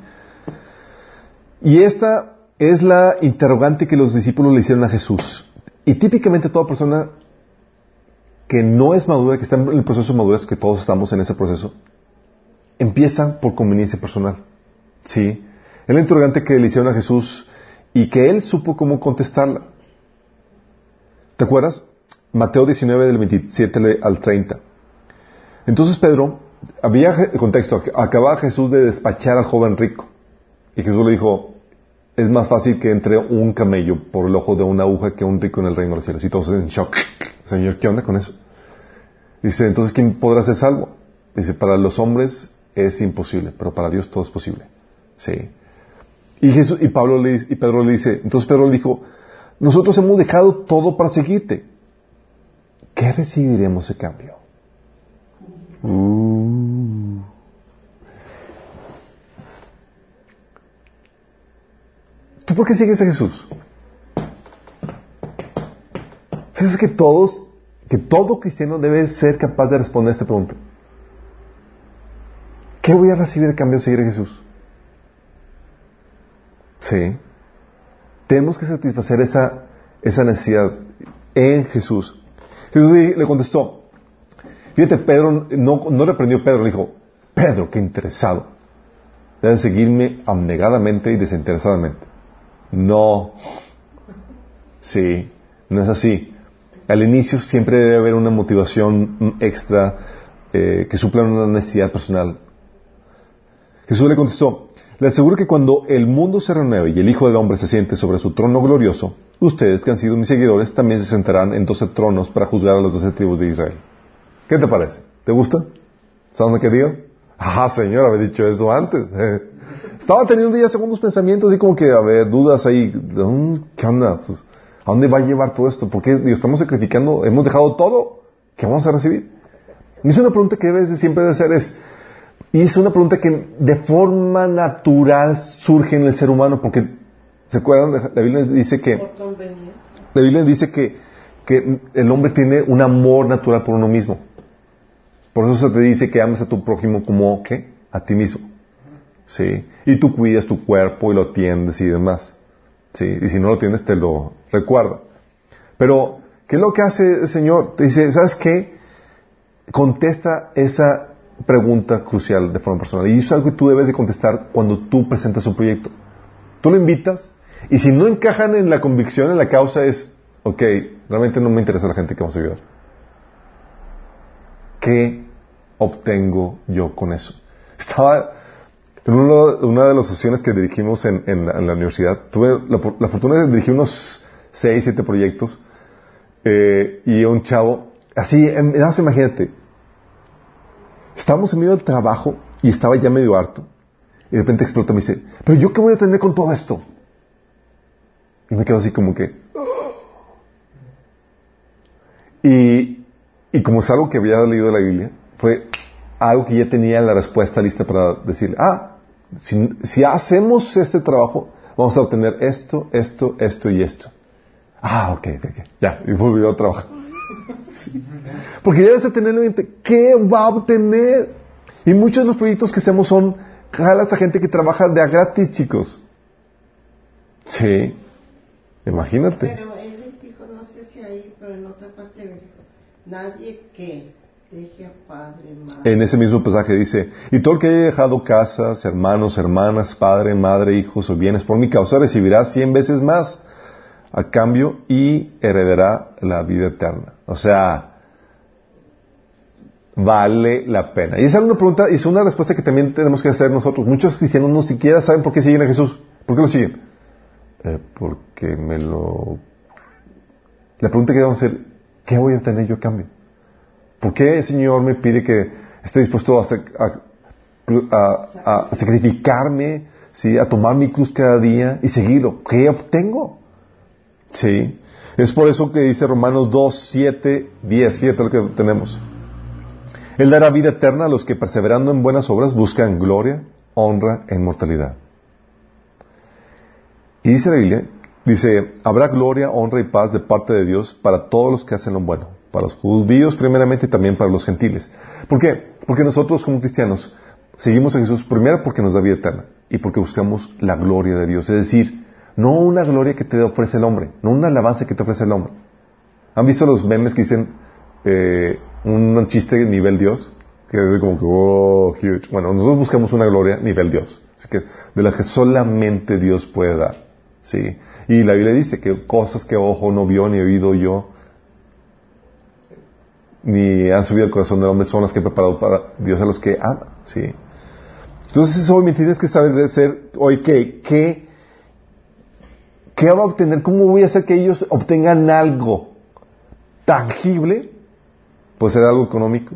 Y esta es la interrogante que los discípulos le hicieron a Jesús. Y típicamente toda persona que no es madura, que está en el proceso de madurez, que todos estamos en ese proceso, empieza por conveniencia personal. ¿Sí? Es la interrogante que le hicieron a Jesús y que él supo cómo contestarla. ¿Te acuerdas? Mateo 19 del 27 al 30. Entonces Pedro, había contexto, acababa Jesús de despachar al joven rico. Y Jesús le dijo, es más fácil que entre un camello por el ojo de una aguja que un rico en el reino de los cielos. Y todos en shock. Señor, ¿qué onda con eso? Dice, entonces, ¿quién podrá ser salvo? Dice, para los hombres es imposible, pero para Dios todo es posible. Sí. Y, Jesús, y, Pablo le, y Pedro le dice, entonces Pedro le dijo, nosotros hemos dejado todo para seguirte. ¿Qué recibiremos a cambio? Uh. ¿Tú por qué sigues a Jesús? Es que todos, que todo cristiano debe ser capaz de responder a esta pregunta. ¿Qué voy a recibir a cambio de seguir a Jesús? Sí. Tenemos que satisfacer esa, esa necesidad en Jesús. Jesús le contestó. Fíjate, Pedro no, no reprendió Pedro, le dijo, Pedro, qué interesado. Deben seguirme abnegadamente y desinteresadamente. No. Sí, no es así. Al inicio siempre debe haber una motivación extra eh, que supla una necesidad personal. Jesús le contestó, le aseguro que cuando el mundo se renueve y el Hijo del Hombre se siente sobre su trono glorioso, ustedes que han sido mis seguidores también se sentarán en doce tronos para juzgar a las doce tribus de Israel. ¿Qué te parece? ¿Te gusta? ¿Sabes lo que digo? Ah, Señor, había dicho eso antes. Estaba teniendo ya segundos pensamientos y como que, a ver, dudas ahí. ¿Qué onda? Pues, ¿A dónde va a llevar todo esto? Porque estamos sacrificando, hemos dejado todo. ¿Qué vamos a recibir? Y es una pregunta que debes de siempre de hacer es, y es una pregunta que de forma natural surge en el ser humano, porque, ¿se acuerdan? La Biblia dice que, la Biblia dice que, que el hombre tiene un amor natural por uno mismo. Por eso se te dice que ames a tu prójimo como, ¿qué? A ti mismo. ¿Sí? Y tú cuidas tu cuerpo y lo atiendes y demás. ¿Sí? Y si no lo tienes, te lo recuerda. Pero, ¿qué es lo que hace el Señor? Te dice, ¿sabes qué? Contesta esa pregunta crucial de forma personal. Y eso es algo que tú debes de contestar cuando tú presentas un proyecto. Tú lo invitas y si no encajan en la convicción, en la causa es, ok, realmente no me interesa la gente que vamos a ayudar. ¿Qué obtengo yo con eso? Estaba en una de las sesiones que dirigimos en, la, universidad. Tuve la, fortuna de dirigir unos seis, siete proyectos eh, y un chavo, así, nada más imagínate, Estábamos en medio del trabajo y estaba ya medio harto. Y de repente explota y me dice, pero yo qué voy a tener con todo esto? Y me quedo así como que... Y, y como es algo que había leído de la Biblia, fue algo que ya tenía la respuesta lista para decirle, ah, si, hacemos este trabajo, vamos a obtener esto, esto, esto y esto. Ah, ok, ok, ok. Ya, y volvió a trabajar. Porque debes de tener en mente, ¿qué va a obtener? Y muchos de los proyectos que hacemos son, jalas a gente que trabaja de a gratis, chicos. Sí. Imagínate. Pero él dijo, no sé si ahí, pero en otra parte dijo, nadie que En ese mismo pasaje dice, y todo el que haya dejado casas, hermanos, hermanas, padre, madre, hijos o bienes por mi causa recibirá cien veces más a cambio y heredará la vida eterna. O sea, vale la pena. Y esa es una pregunta, y es una respuesta que también tenemos que hacer nosotros. Muchos cristianos no siquiera saben por qué siguen a Jesús. ¿Por qué lo siguen? Eh, porque me lo... La pregunta que debemos hacer, ¿qué voy a obtener yo a cambio? ¿Por qué el Señor me pide que esté dispuesto a, sacrificarme, ¿sí? a tomar mi cruz cada día y seguirlo? ¿Qué obtengo? ¿Sí? Es por eso que dice Romanos 2, 7, 10. Fíjate lo que tenemos. Él dará vida eterna a los que perseverando en buenas obras buscan gloria, honra e inmortalidad. Y dice la Biblia, dice, habrá gloria, honra y paz de parte de Dios para todos los que hacen lo bueno, para los judíos primeramente y también para los gentiles. ¿Por qué? Porque nosotros como cristianos seguimos a Jesús primero porque nos da vida eterna y porque buscamos la gloria de Dios. Es decir, no una gloria que te ofrece el hombre, no una alabanza que te ofrece el hombre. ¿Han visto los memes que dicen eh, un chiste nivel Dios? Que es como que, oh, huge. Bueno, nosotros buscamos una gloria nivel Dios. Así que, de la que solamente Dios puede dar. ¿Sí? Y la Biblia dice que cosas que ojo no vio ni oído yo, ni han subido al corazón del hombre, son las que he preparado para Dios a los que ama. ¿Sí? Entonces, hoy me tienes que saber ser, hoy, ¿qué? ¿Qué? ¿Qué va a obtener? ¿Cómo voy a hacer que ellos obtengan algo tangible? Puede ser algo económico,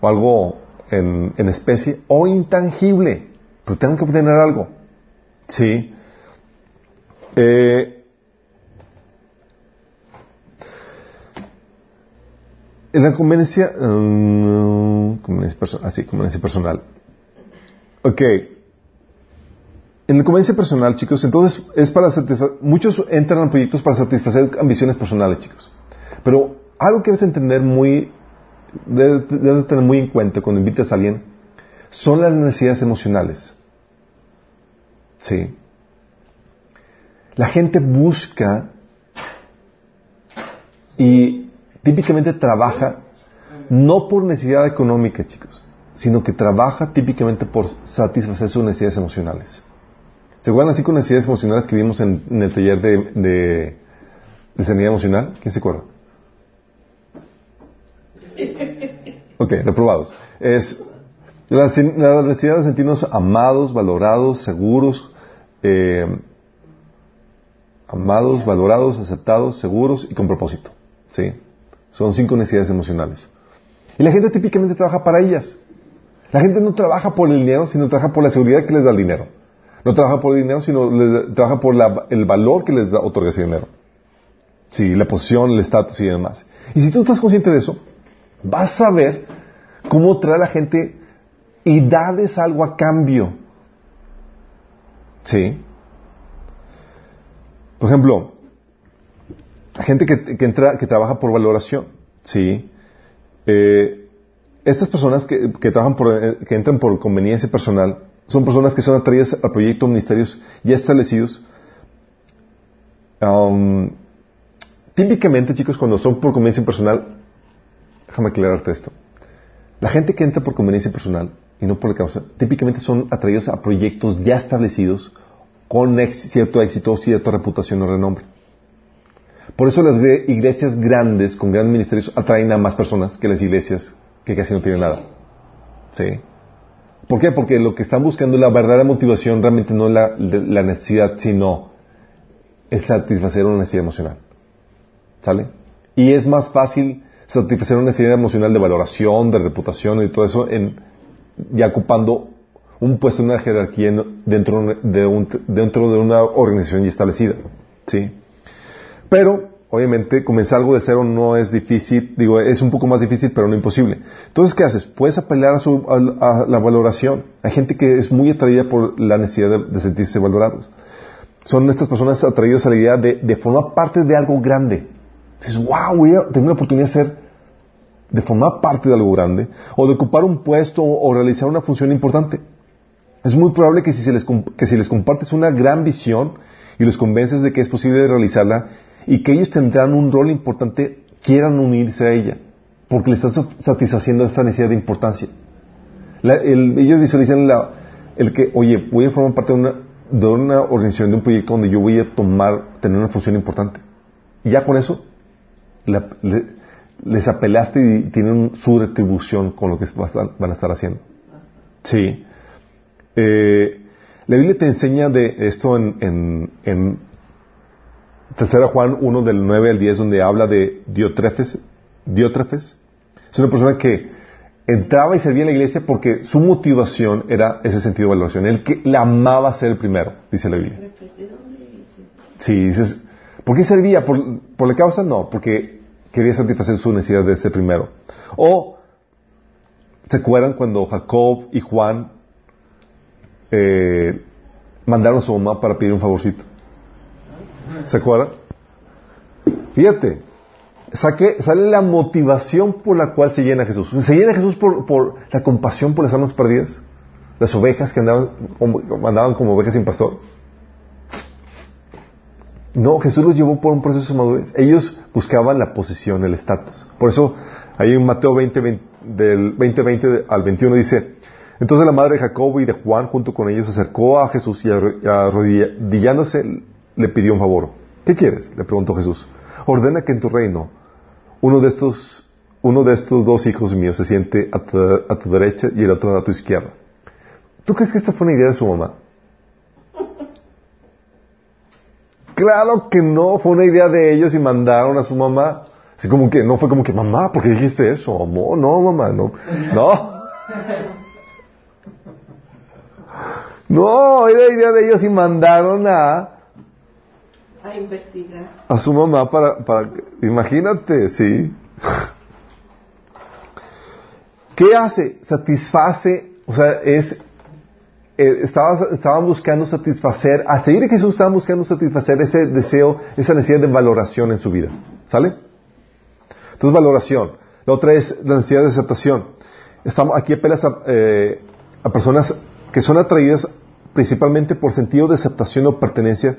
o algo en, en especie, o intangible. Pero tengo que obtener algo. ¿Sí? Eh, en la conveniencia, um, conveniencia personal, así, conveniencia personal. Ok. En la conveniencia personal, chicos, entonces es para satisfacer, muchos entran en proyectos para satisfacer ambiciones personales, chicos. Pero algo que debes entender muy, debes tener muy en cuenta cuando invitas a alguien, son las necesidades emocionales. Sí. La gente busca y típicamente trabaja no por necesidad económica, chicos, sino que trabaja típicamente por satisfacer sus necesidades emocionales. ¿Se acuerdan así con necesidades emocionales que vimos en, el taller de, de, sanidad emocional? ¿Quién se acuerda? Ok, reprobados. Es la, necesidad de sentirnos amados, valorados, seguros, eh, amados, valorados, aceptados, seguros y con propósito. ¿Sí? Son cinco necesidades emocionales. Y la gente típicamente trabaja para ellas. La gente no trabaja por el dinero, sino trabaja por la seguridad que les da el dinero. No trabaja por el dinero, sino trabaja por el valor que les da, otorga ese dinero. Sí, la posición, el estatus y demás. Y si tú estás consciente de eso, vas a ver cómo trae a la gente y darles algo a cambio. ¿Sí? Por ejemplo, gente que, entra, que trabaja por valoración, ¿sí? Eh, estas personas que, que trabajan por, eh, que entran por conveniencia personal, son personas que son atraídas a proyectos ministerios ya establecidos. Um, típicamente, chicos, cuando son por conveniencia personal, déjame aclararte esto. La gente que entra por conveniencia personal y no por la causa, típicamente son atraídos a proyectos ya establecidos con cierto éxito, cierta reputación o renombre. Por eso las iglesias grandes, con grandes ministerios, atraen a más personas que las iglesias que casi no tienen nada. ¿Sí? ¿Por qué? Porque lo que están buscando, la verdadera motivación realmente no es la, necesidad, sino es satisfacer una necesidad emocional. ¿Sale? Y es más fácil satisfacer una necesidad emocional de valoración, de reputación y todo eso, en, ya ocupando un puesto en una jerarquía dentro de, un, dentro de una organización ya establecida. ¿sí? Pero, obviamente, comenzar algo de cero no es difícil, digo, es un poco más difícil, pero no imposible. Entonces, ¿qué haces? Puedes apelar a, su, a, la valoración. Hay gente que es muy atraída por la necesidad de, sentirse valorados. Son estas personas atraídas a la idea de, de formar parte de algo grande. Dices, wow, voy a tener la oportunidad de ser, de formar parte de algo grande, o de ocupar un puesto o realizar una función importante. Es muy probable que si, se les, que si les compartes una gran visión y los convences de que es posible realizarla y que ellos tendrán un rol importante, quieran unirse a ella, porque le estás satisfaciendo esta necesidad de importancia. ellos visualizan el que, oye, voy a formar parte de una, de una organización, de un proyecto donde yo voy a tomar, tener una función importante. Y ya con eso, les apelaste y tienen su retribución con lo que van a estar haciendo. Sí. Eh, la Biblia te enseña de esto en Tercera Juan 1 del 9 al 10 donde habla de Diotrefes Diótrefes. Es una persona que entraba y servía en la iglesia porque su motivación era ese sentido de valoración. Él que la amaba ser el primero, dice la Biblia. Sí, dices, ¿por qué servía? ¿Por, por la causa? No, porque quería satisfacer su necesidad de ser primero. O, ¿se acuerdan cuando Jacob y Juan eh, mandaron a su mamá para pedir un favorcito? ¿Se acuerdan? Fíjate, saque- sale la motivación por la cual se llena Jesús. Se llena Jesús por, por la compasión por las almas perdidas, las ovejas que andaban andaban como ovejas sin pastor. No, Jesús los llevó por un proceso de madurez. Ellos buscaban la posición, el estatus. Por eso, ahí en Mateo 20, 20, del 20, 20 al 21 dice, entonces la madre de Jacobo y de Juan junto con ellos se acercó a Jesús y arro- arrodillándose le pidió un favor. ¿Qué quieres? Le preguntó Jesús. Ordena que en tu reino uno de estos, uno de estos dos hijos míos se siente a tu, derecha y el otro a tu izquierda. ¿Tú crees que esta fue una idea de su mamá? Claro que no, fue una idea de ellos y mandaron a su mamá. Así como que, no fue como que, mamá, ¿por qué dijiste eso? Amor, no, mamá, no. No. No, era idea de ellos y mandaron a, A investigar. a su mamá para, para, imagínate, sí. ¿Qué hace? Satisface, o sea, es, eh, estaba- estaban buscando satisfacer, al seguir a Jesús estaban buscando satisfacer ese deseo, esa necesidad de valoración en su vida. ¿Sale? Entonces, valoración. La otra es la necesidad de aceptación. Estamos, aquí apelas a, eh, a personas que son atraídas principalmente por sentido de aceptación o pertenencia.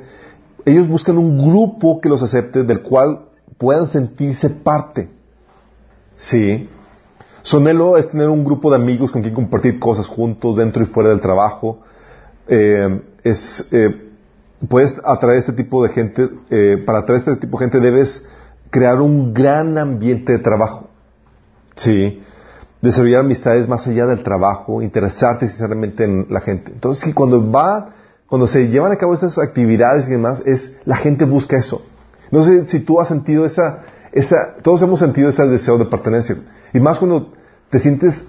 Ellos buscan un grupo que los acepte, del cual puedan sentirse parte. Sí. Su anhelo es tener un grupo de amigos con quien compartir cosas juntos, dentro y fuera del trabajo. Eh, es, eh, puedes atraer este tipo de gente, eh, para atraer este tipo de gente debes crear un gran ambiente de trabajo. Sí. Desarrollar amistades más allá del trabajo, interesarte sinceramente en la gente. Entonces, que cuando va, cuando se llevan a cabo esas actividades y demás, es, la gente busca eso. No sé si tú has sentido esa, esa, todos hemos sentido ese deseo de pertenencia. Y más cuando te sientes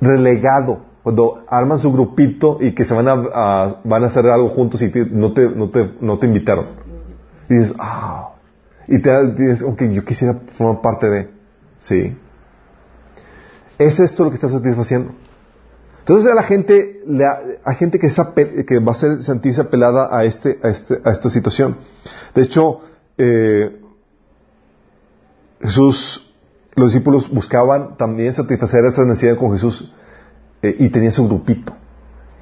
relegado, cuando arman su grupito y que se van a, van a hacer algo juntos y no, te, no, te, no te invitaron. Y dices, ah, y te dices, ok, yo quisiera formar parte de, sí. ¿Es esto lo que está satisfaciendo? Entonces a la gente, la, hay gente que, es ape- que va a ser, sentirse apelada a, este, a, este, a esta situación. De hecho, eh, Jesús, los discípulos buscaban también satisfacer esa necesidad con Jesús eh, y tenían su grupito.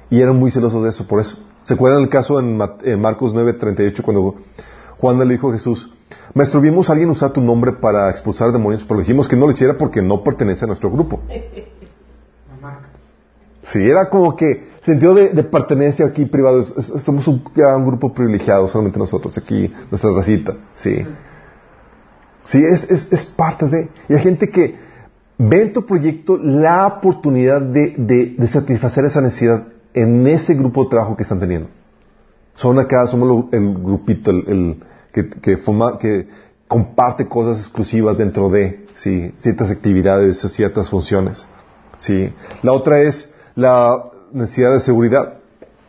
Y eran muy celosos de eso, por eso. ¿Se acuerdan el caso en, en Marcos 9:38 cuando Juan le dijo a Jesús, Maestro, vimos a alguien usar tu nombre para expulsar demonios, pero dijimos que no lo hiciera porque no pertenece a nuestro grupo. Sí, era como que sentido de, de pertenencia aquí privado. Es- es- Somos un, ya un grupo privilegiado, solamente nosotros aquí, nuestra racita. Sí. Sí, es, es, es parte de. Y hay gente que ve en tu proyecto la oportunidad de, de, de satisfacer esa necesidad en ese grupo de trabajo que están teniendo. Son acá, somos lo- el grupito, el, el que, que, forma- que comparte cosas exclusivas dentro de sí, ciertas actividades, ciertas funciones. Sí. La otra es la necesidad de seguridad.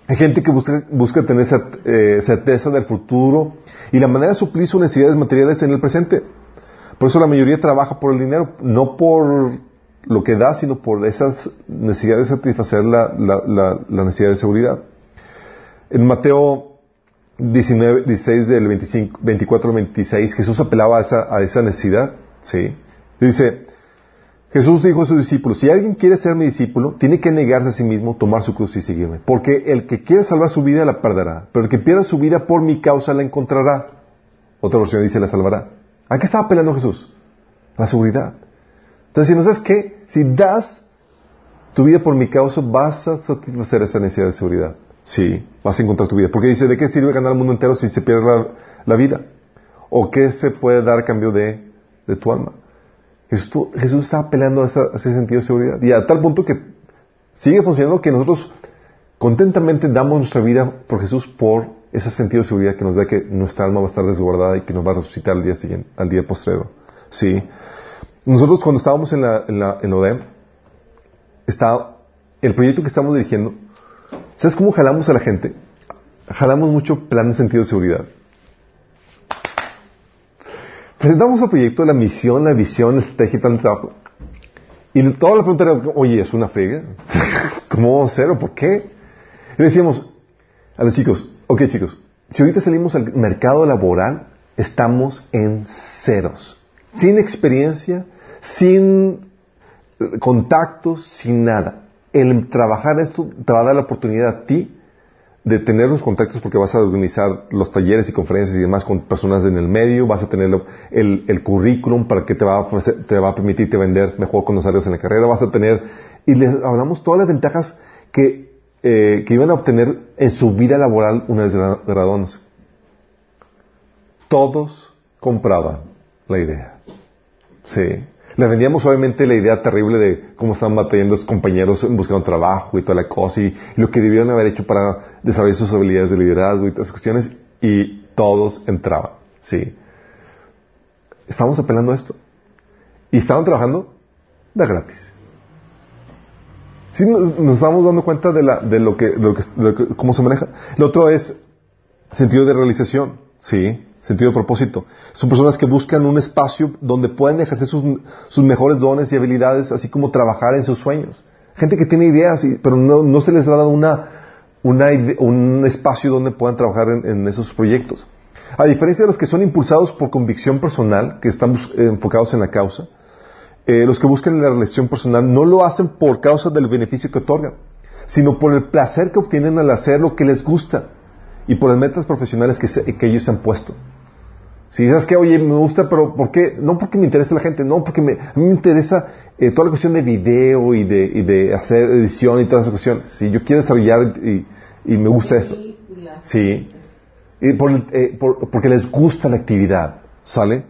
Hay gente que busca, busca tener eh, certeza del futuro y la manera de suplir sus necesidades materiales en el presente. Por eso la mayoría trabaja por el dinero, no por lo que da, sino por esas necesidades de satisfacer la, la- la- la necesidad de seguridad. En Mateo 19, 16 del 25, 24 al 26, Jesús apelaba a esa, a esa necesidad. ¿sí? Dice, Jesús dijo a sus discípulos, si alguien quiere ser mi discípulo, tiene que negarse a sí mismo, tomar su cruz y seguirme. Porque el que quiere salvar su vida la perderá, pero el que pierda su vida por mi causa la encontrará. Otra versión dice la salvará. ¿A qué estaba apelando Jesús? La seguridad. Entonces, si no sabes qué, si das tu vida por mi causa, vas a satisfacer esa necesidad de seguridad. Sí, vas a encontrar tu vida. Porque dice, ¿de qué sirve ganar el mundo entero si se pierde la, vida? ¿O qué se puede dar a cambio de tu alma? Jesús, Jesús está apelando a, ese sentido de seguridad. Y a tal punto que sigue funcionando que nosotros contentamente damos nuestra vida por Jesús por ese sentido de seguridad que nos da que nuestra alma va a estar resguardada y que nos va a resucitar al día siguiente, al día postrero. Sí. Nosotros cuando estábamos en la, en la, en ODEM, estaba, el proyecto que estamos dirigiendo, ¿sabes cómo jalamos a la gente? Jalamos mucho plan de sentido de seguridad. Presentamos el proyecto, la misión, la visión, la estrategia y plan de trabajo. Y toda la pregunta era, oye, ¿es una frega? ¿Cómo vamos a hacer o por qué? Y decíamos a los chicos, ok chicos, si ahorita salimos al mercado laboral, estamos en ceros. Sin experiencia, sin contactos, sin nada. El trabajar esto te va a dar la oportunidad a ti de tener los contactos porque vas a organizar los talleres y conferencias y demás con personas en el medio, vas a tener el, el currículum para que te va, a te va a permitirte vender mejor cuando salgas en la carrera, vas a tener, y les hablamos todas las ventajas que, eh, que iban a obtener en su vida laboral una vez graduados. Todos compraban la idea. Sí. Le vendíamos obviamente la idea terrible de cómo estaban batallando los compañeros buscando trabajo y toda la cosa y, lo que debieron haber hecho para desarrollar sus habilidades de liderazgo y todas esas cuestiones y todos entraban, sí. Estábamos apelando a esto. Y estaban trabajando de gratis. Sí, nos, nos estamos dando cuenta de, la, de, lo que, de, lo que, de cómo se maneja. Lo otro es sentido de realización, sí sentido de propósito. Son personas que buscan un espacio donde puedan ejercer sus, mejores dones y habilidades, así como trabajar en sus sueños. Gente que tiene ideas, pero no, no se les ha dado una, una un espacio donde puedan trabajar en, esos proyectos. A diferencia de los que son impulsados por convicción personal, que están enfocados en la causa, eh, los que buscan la relación personal no lo hacen por causa del beneficio que otorgan, sino por el placer que obtienen al hacer lo que les gusta y por las metas profesionales que, que ellos se han puesto. Si dices que, oye, me gusta, pero ¿por qué? No porque me interesa la gente, no, porque me, a mí me interesa eh, toda la cuestión de video y de, y de hacer edición y todas esas cuestiones. Si yo quiero desarrollar y, y me gusta eso. Sí. Y por, eh, por, porque les gusta la actividad, ¿sale?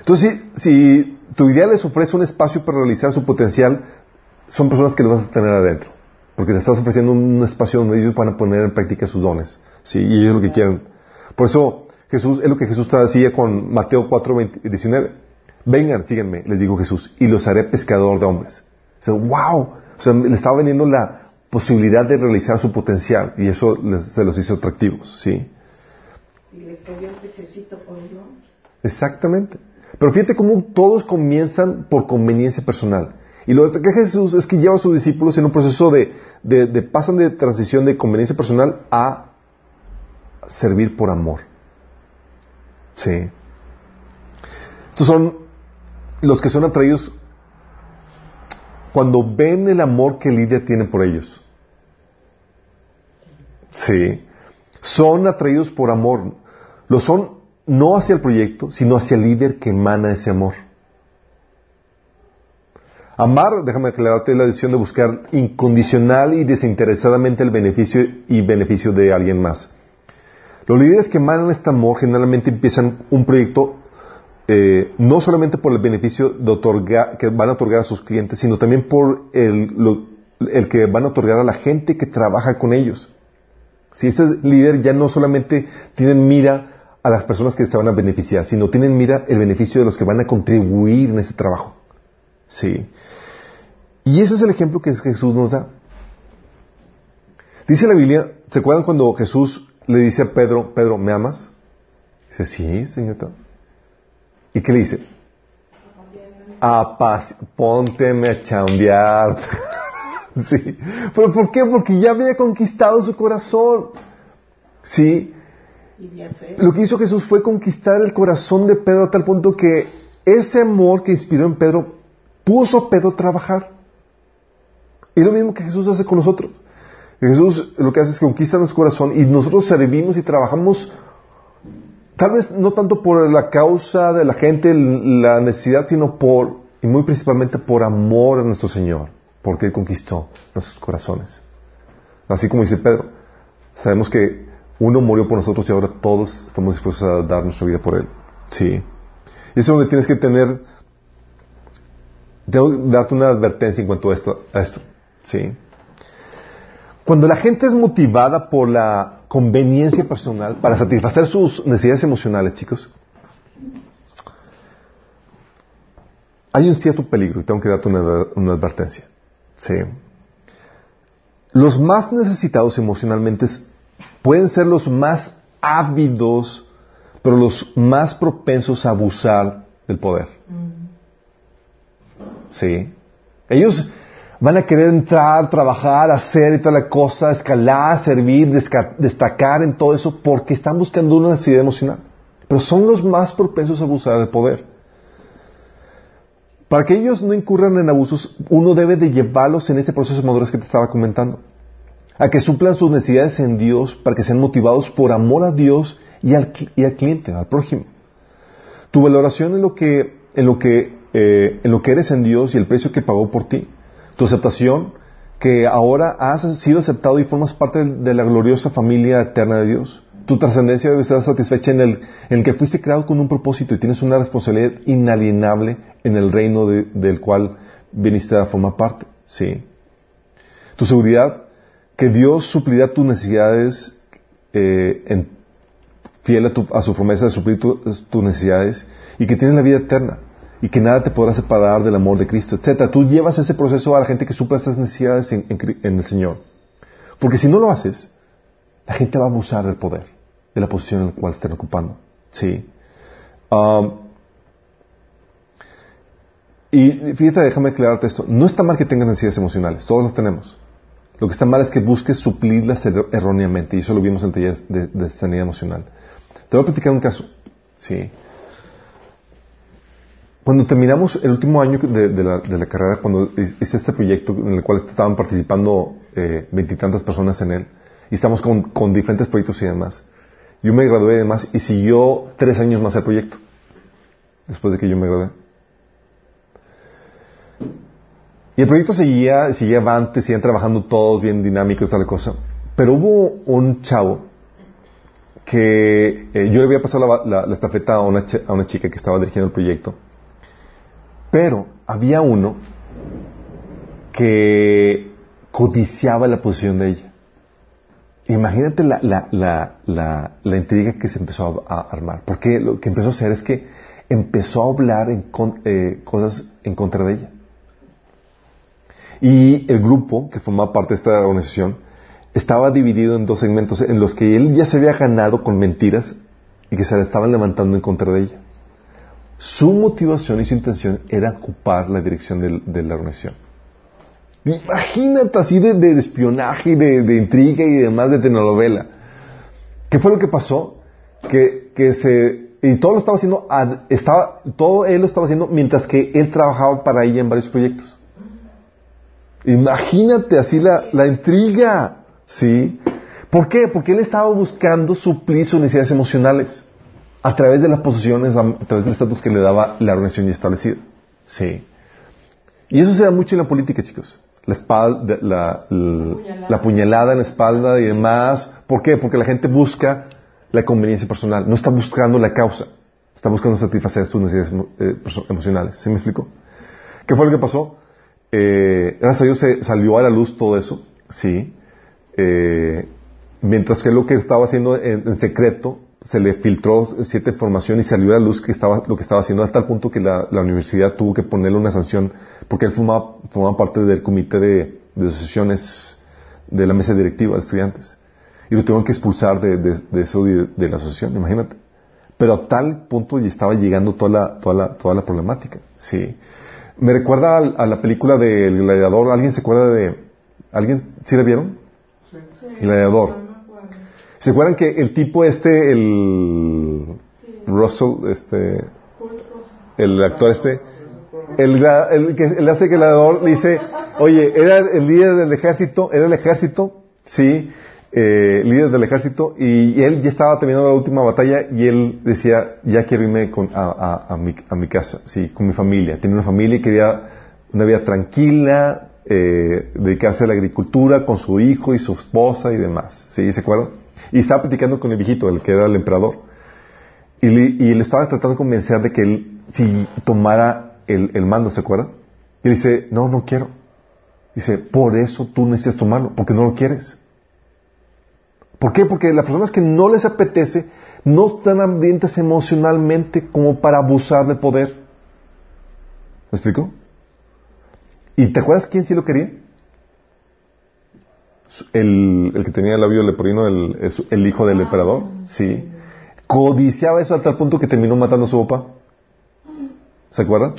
Entonces, si, si tu idea les ofrece un espacio para realizar su potencial, son personas que les vas a tener adentro. Porque les estás ofreciendo un espacio donde ellos van a poner en práctica sus dones. ¿sí? Y ellos lo que quieren. Por eso, Jesús, es lo que Jesús decía con Mateo 4, 19. Vengan, síganme, les dijo Jesús, y los haré pescador de hombres. O sea, wow. O sea, le estaba vendiendo la posibilidad de realizar su potencial y eso se los hizo atractivos, ¿sí? Y les cayó un pececito por el Exactamente. Pero fíjate cómo todos comienzan por conveniencia personal. Y lo que Jesús es que lleva a sus discípulos en un proceso de, de, de pasan de transición de conveniencia personal a servir por amor. Sí. Estos son los que son atraídos cuando ven el amor que Lidia tiene por ellos. Sí. Son atraídos por amor. Lo son no hacia el proyecto, sino hacia el líder que emana ese amor. Amar, déjame aclararte, la decisión de buscar incondicional y desinteresadamente el beneficio y beneficio de alguien más. Los líderes que emanan este amor generalmente empiezan un proyecto eh, no solamente por el beneficio de que van a otorgar a sus clientes, sino también por el, el que van a otorgar a la gente que trabaja con ellos. Si este líder ya no solamente tienen mira a las personas que se van a beneficiar, sino tienen mira el beneficio de los que van a contribuir en ese trabajo. Sí. Y ese es el ejemplo que Jesús nos da. Dice la Biblia, ¿se acuerdan cuando Jesús le dice a Pedro, Pedro, ¿me amas? Dice, sí, señor. ¿Y qué le dice? Apac pónteme a chambear. sí. ¿Pero por qué? Porque ya había conquistado su corazón. Sí. Lo que hizo Jesús fue conquistar el corazón de Pedro a tal punto que ese amor que inspiró en Pedro puso a Pedro a trabajar. Y lo mismo que Jesús hace con nosotros. Jesús lo que hace es que conquista nuestro corazón y nosotros servimos y trabajamos tal vez no tanto por la causa de la gente, la necesidad, sino por, y muy principalmente por amor a nuestro Señor, porque Él conquistó nuestros corazones. Así como dice Pedro, sabemos que uno murió por nosotros y ahora todos estamos dispuestos a dar nuestra vida por Él. Sí. Y es donde tienes que tener, tengo que darte una advertencia en cuanto a esto. A esto ¿sí? Cuando la gente es motivada por la conveniencia personal para satisfacer sus necesidades emocionales, chicos, hay un cierto peligro y tengo que darte una, una advertencia. Sí. Los más necesitados emocionalmente pueden ser los más ávidos, pero los más propensos a abusar del poder. Sí. Ellos van a querer entrar, trabajar, hacer y toda la cosa, escalar, servir, destacar en todo eso porque están buscando una necesidad emocional. Pero son los más propensos a abusar del poder. Para que ellos no incurran en abusos, uno debe de llevarlos en ese proceso de madurez que te estaba comentando. A que suplan sus necesidades en Dios para que sean motivados por amor a Dios y al, cliente, al prójimo. Tu valoración en lo que, eh, en lo que eres en Dios y el precio que pagó por ti. Tu aceptación que ahora has sido aceptado y formas parte de la gloriosa familia eterna de Dios. Tu trascendencia debe estar satisfecha en el, en el que fuiste creado con un propósito y tienes una responsabilidad inalienable en el reino del cual viniste a formar parte. Sí. Tu seguridad, que Dios suplirá tus necesidades, eh, fiel a, su promesa de suplir tus necesidades, y que tienes la vida eterna, y que nada te podrá separar del amor de Cristo, etc. Tú llevas ese proceso a la gente que supla esas necesidades en, el Señor. Porque si no lo haces, la gente va a abusar del poder, de la posición en la cual estén ocupando. Sí. Um, y fíjate, déjame aclararte esto. No está mal que tengas necesidades emocionales, todos las tenemos. Lo que está mal es que busques suplirlas er-, erróneamente, y eso lo vimos en el taller de, sanidad emocional. Te voy a platicar un caso. Sí. Cuando terminamos el último año de, la, carrera, cuando hice este proyecto en el cual estaban participando eh, veintitantas personas en él, y estamos con, con, diferentes proyectos y demás, yo me gradué y demás, y siguió tres años más el proyecto, después de que yo me gradué. Y el proyecto seguía, seguía avante, seguían trabajando todos bien dinámicos, tal cosa. Pero hubo un chavo que eh, yo le había pasado la, la, estafeta a una, a una chica que estaba dirigiendo el proyecto. Pero había uno que codiciaba la posición de ella. Imagínate la, la, la, intriga que se empezó a, armar. Porque lo que empezó a hacer es que empezó a hablar eh, cosas en contra de ella. Y el grupo que formaba parte de esta organización estaba dividido en dos segmentos en los que él ya se había ganado con mentiras y que se le estaban levantando en contra de ella. Su motivación y su intención era ocupar la dirección de, la organización. Imagínate así de, espionaje, de, de, intriga y demás de telenovela. ¿Qué fue lo que pasó? Que, que se y todo lo estaba haciendo, estaba, todo él lo estaba haciendo mientras que él trabajaba para ella en varios proyectos. Imagínate así la, la intriga, ¿sí? ¿Por qué? Porque él estaba buscando suplir sus necesidades emocionales a través de las posiciones, a través del estatus que le daba la organización ya establecida. Sí. Y eso se da mucho en la política, chicos. La, espalda, la, la, puñalada en la espalda y demás. ¿Por qué? Porque la gente busca la conveniencia personal. No está buscando la causa. Está buscando satisfacer sus necesidades eh, emocionales. ¿Sí me explico? ¿Qué fue lo que pasó? Eh, gracias a Dios se salió a la luz todo eso, sí. Eh, mientras que lo que estaba haciendo en, secreto se le filtró cierta información y salió a la luz que estaba, lo que estaba haciendo hasta el punto que la, universidad tuvo que ponerle una sanción porque él formaba, parte del comité de, de asociaciones de la mesa directiva de estudiantes y lo tuvieron que expulsar de, de, eso de, la asociación, imagínate. Pero a tal punto ya estaba llegando toda la, toda la, toda la problemática, sí. Me recuerda a, la película del gladiador. ¿Alguien se acuerda de... ¿Alguien? ¿Sí la vieron? Sí. Gladiador. ¿Se acuerdan que el tipo este, el... Russell, este... El actor este... El, el que le hace gladiador le dice, oye, era el líder del ejército, era el ejército, sí, eh, líder del ejército, y, él ya estaba terminando la última batalla y él decía, ya quiero irme con, a, a, mi, a, mi, casa, sí, con mi familia. Tenía una familia y quería una vida tranquila, eh, dedicarse a la agricultura con su hijo y su esposa y demás. ¿Sí? ¿Se acuerdan? Y estaba platicando con el viejito, el que era el emperador. Y le, y le estaba tratando de convencer de que él, si tomara el, el mando, ¿se acuerdan? Y dice, no, no quiero. Dice, por eso tú necesitas tomarlo, porque no lo quieres. ¿Por qué? Porque las personas que no les apetece no están ambientes emocionalmente como para abusar de poder. ¿Me explico? ¿Y te acuerdas quién sí lo quería? El, el que tenía el labio leporino, el, el- hijo del emperador. Sí. Codiciaba eso a tal punto que terminó matando a su papá. ¿Se acuerdan?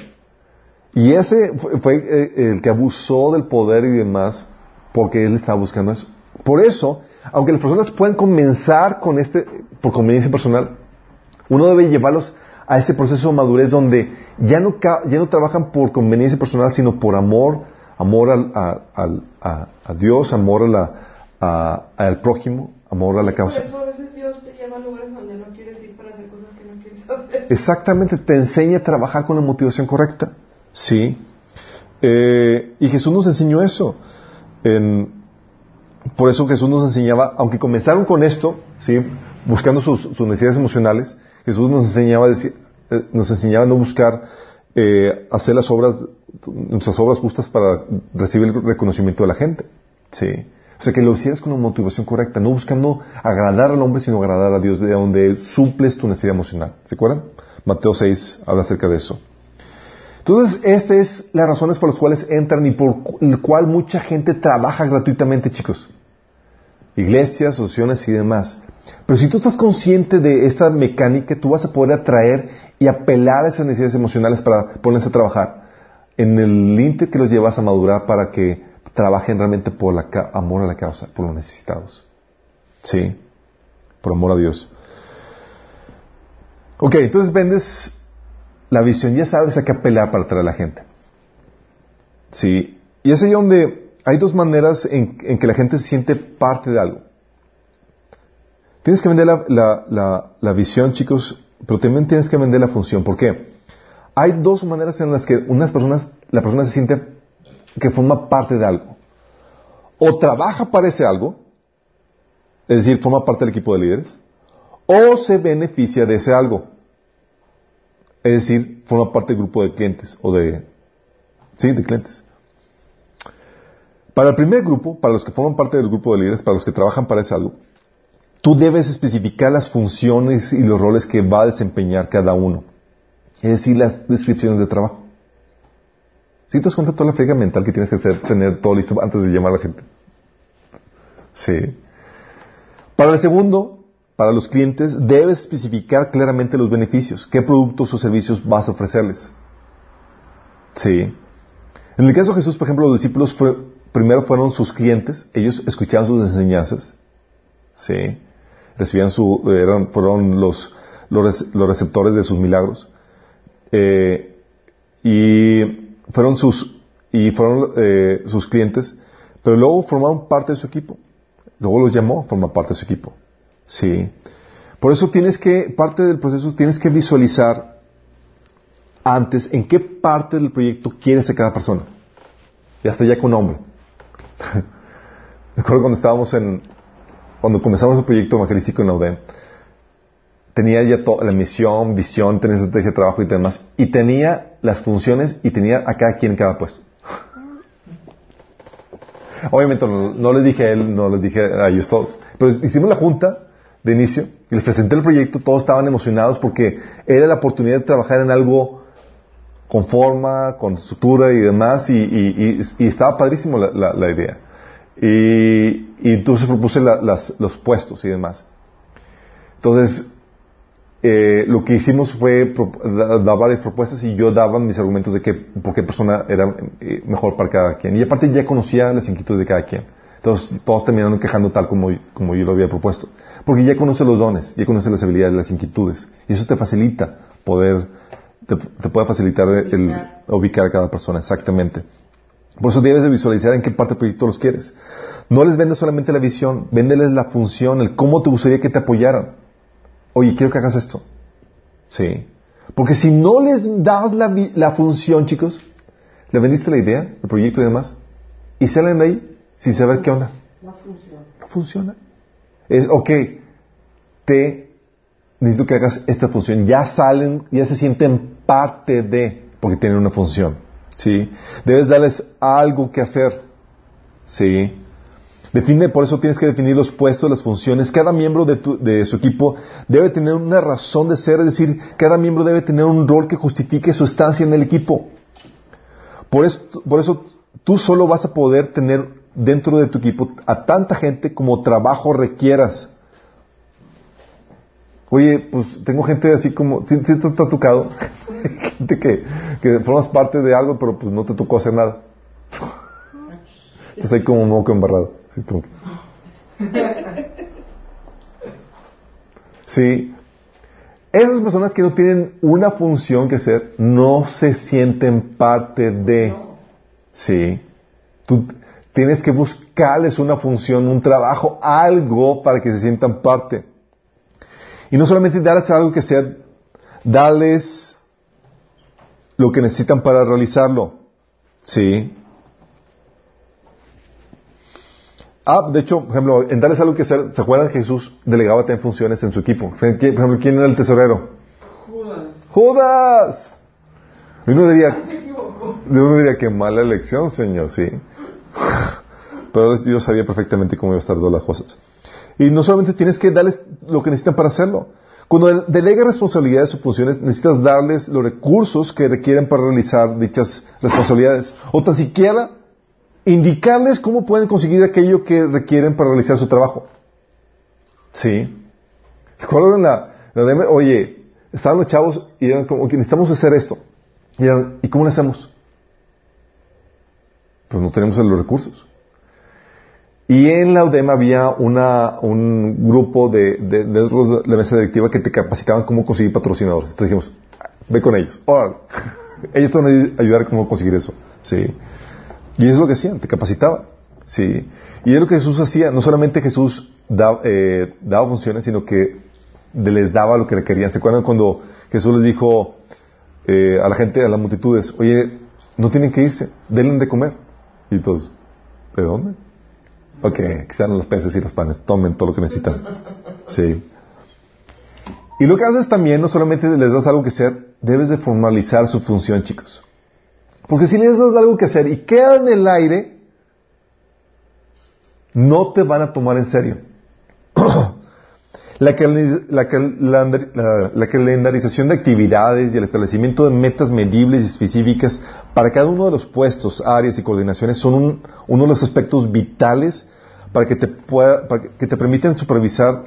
Y ese fue, fue, eh, el que abusó del poder y demás porque él estaba buscando eso. Por eso, aunque las personas puedan comenzar con este, por conveniencia personal, uno debe llevarlos a ese proceso de madurez donde ya no, ya no trabajan por conveniencia personal, sino por amor, amor al, a, al- a- a Dios, amor a la- a- al prójimo, amor a la Por causa. eso a veces Dios te lleva a lugares donde no quieres ir para hacer cosas que no quieres hacer. Exactamente, te enseña a trabajar con la motivación correcta. Sí. Eh, y Jesús nos enseñó eso. En- por eso Jesús nos enseñaba, aunque comenzaron con esto, ¿sí? buscando sus, sus necesidades emocionales, Jesús nos enseñaba, decir- eh, nos enseñaba a no buscar eh, hacer las obras, nuestras obras justas para recibir el reconocimiento de la gente. Sí. O sea, que lo hicieras con una motivación correcta, no buscando agradar al hombre, sino agradar a Dios, de donde suples tu necesidad emocional. ¿Se acuerdan? Mateo 6 habla acerca de eso. Entonces, estas es las razones por las cuales entran y por el cual mucha gente trabaja gratuitamente, chicos. Iglesias, asociaciones y demás. Pero si tú estás consciente de esta mecánica, tú vas a poder atraer y apelar a esas necesidades emocionales para ponerse a trabajar en el límite que los llevas a madurar para que trabajen realmente por la amor a la causa, por los necesitados. Sí, por amor a Dios. Ok, entonces vendes la visión, ya sabes a qué apelar para atraer a la gente. Sí, y es ahí donde hay dos maneras en, en que la gente se siente parte de algo. Tienes que vender la- la- la visión, chicos, pero también tienes que vender la función. ¿Por qué? Hay dos maneras en las que unas personas, la persona se siente que forma parte de algo. O trabaja para ese algo, es decir, forma parte del equipo de líderes, o se beneficia de ese algo. Es decir, forma parte del grupo de clientes o de... Sí, de clientes. Para el primer grupo, para los que forman parte del grupo de líderes, para los que trabajan para ese algo, tú debes especificar las funciones y los roles que va a desempeñar cada uno. Es decir, las descripciones de trabajo. Si te das cuenta toda la friega mental que tienes que hacer, tener todo listo antes de llamar a la gente. Sí. Para el segundo, para los clientes, debes especificar claramente los beneficios. ¿Qué productos o servicios vas a ofrecerles? Sí. En el caso de Jesús, por ejemplo, los discípulos primero fueron sus clientes. Ellos escuchaban sus enseñanzas. Sí. Recibían su, eran, fueron los, los, los receptores de sus milagros. Eh, y fueron sus, y fueron eh, sus clientes, pero luego formaron parte de su equipo. Luego los llamó a formar parte de su equipo. Sí. Por eso tienes que, parte del proceso, tienes que visualizar antes en qué parte del proyecto quieres a cada persona. Y hasta ya con nombre. Me acuerdo cuando estábamos en, cuando comenzamos el proyecto evangelístico en la UDEM, tenía ya la misión, visión, tenía estrategia de trabajo y demás, y tenía las funciones y tenía a cada quien en cada puesto. Obviamente no, les dije a él, no les dije a ellos todos, pero hicimos la junta de inicio y les presenté el proyecto, todos estaban emocionados porque era la oportunidad de trabajar en algo con forma, con estructura y demás, y, estaba padrísimo la idea. Y, y entonces propuse la- las- los puestos y demás. Entonces, eh, lo que hicimos fue pro- da- dar varias propuestas y yo daba mis argumentos de que, por qué persona era eh, mejor para cada quien. Y aparte ya conocía las inquietudes de cada quien. Entonces todos terminaron quejando tal como, como yo lo había propuesto. Porque ya conoce los dones, ya conoce las habilidades, las inquietudes. Y eso te facilita poder, te, te puede facilitar el, Ubicar. ubicar a cada persona, exactamente. Por eso debes de visualizar en qué parte del proyecto los quieres. No les vendes solamente la visión, véndeles la función, el cómo te gustaría que te apoyaran. Oye, quiero que hagas esto. Sí. Porque si no les das la, la función, chicos, le vendiste la idea, el proyecto y demás, y salen de ahí sin saber qué onda. No funciona. No funciona. Es, ok, te necesito que hagas esta función. Ya salen, ya se sienten parte de, porque tienen una función. ¿Sí? Debes darles algo que hacer. ¿Sí? Define, por eso tienes que definir los puestos, las funciones. Cada miembro de, tu- de su equipo debe tener una razón de ser, es decir, cada miembro debe tener un rol que justifique su estancia en el equipo. Por eso, por eso tú solo vas a poder tener dentro de tu equipo a tanta gente como trabajo requieras. Oye, pues tengo gente así como, si, te ha tocado, gente que, que formas parte de algo, pero pues no te tocó hacer nada. Estás ahí como un moco embarrado. Así como... Sí. Esas personas que no tienen una función que hacer, no se sienten parte de. Sí. Tú tienes que buscarles una función, un trabajo, algo para que se sientan parte. Y no solamente darles algo que sea, darles lo que necesitan para realizarlo. Sí. Ah, de hecho, por ejemplo, en darles algo que hacer, ¿se acuerdan que Jesús delegaba también funciones en su equipo? Por ejemplo, ¿quién era el tesorero? Judas. ¡Judas! Y uno diría, uno diría que mala elección, Señor, sí. Pero yo sabía perfectamente cómo iba a estar todas las cosas. Y no solamente tienes que darles lo que necesitan para hacerlo. Cuando delega responsabilidades o funciones, necesitas darles los recursos que requieren para realizar dichas responsabilidades. O tan siquiera indicarles cómo pueden conseguir aquello que requieren para realizar su trabajo. ¿Sí? Recuerdo en la, la oye, estaban los chavos y eran como que necesitamos hacer esto. Y, eran, ¿y cómo lo hacemos? Pues no tenemos los recursos. Y en la UDEM había una, un grupo de, de, de, la mesa directiva que te capacitaban cómo conseguir patrocinadores. Entonces dijimos, ve con ellos. ellos te van a ayudar cómo conseguir eso. Sí. Y es lo que hacían, te capacitaban. Sí. Y es lo que Jesús hacía. No solamente Jesús eh, daba funciones, sino que les daba lo que requerían. ¿Se acuerdan cuando Jesús les dijo eh, a la gente, a las multitudes, oye, no tienen que irse, denle de comer? Y todos, ¿de dónde? Ok, aquí están los peces y los panes, tomen todo lo que necesitan. Sí. Y lo que haces también, no solamente les das algo que hacer, debes de formalizar su función, chicos. Porque si les das algo que hacer y queda en el aire, no te van a tomar en serio. la, calendarización de actividades y el establecimiento de metas medibles y específicas para cada uno de los puestos, áreas y coordinaciones son uno de los aspectos vitales para que te, pueda, para que te permitan supervisar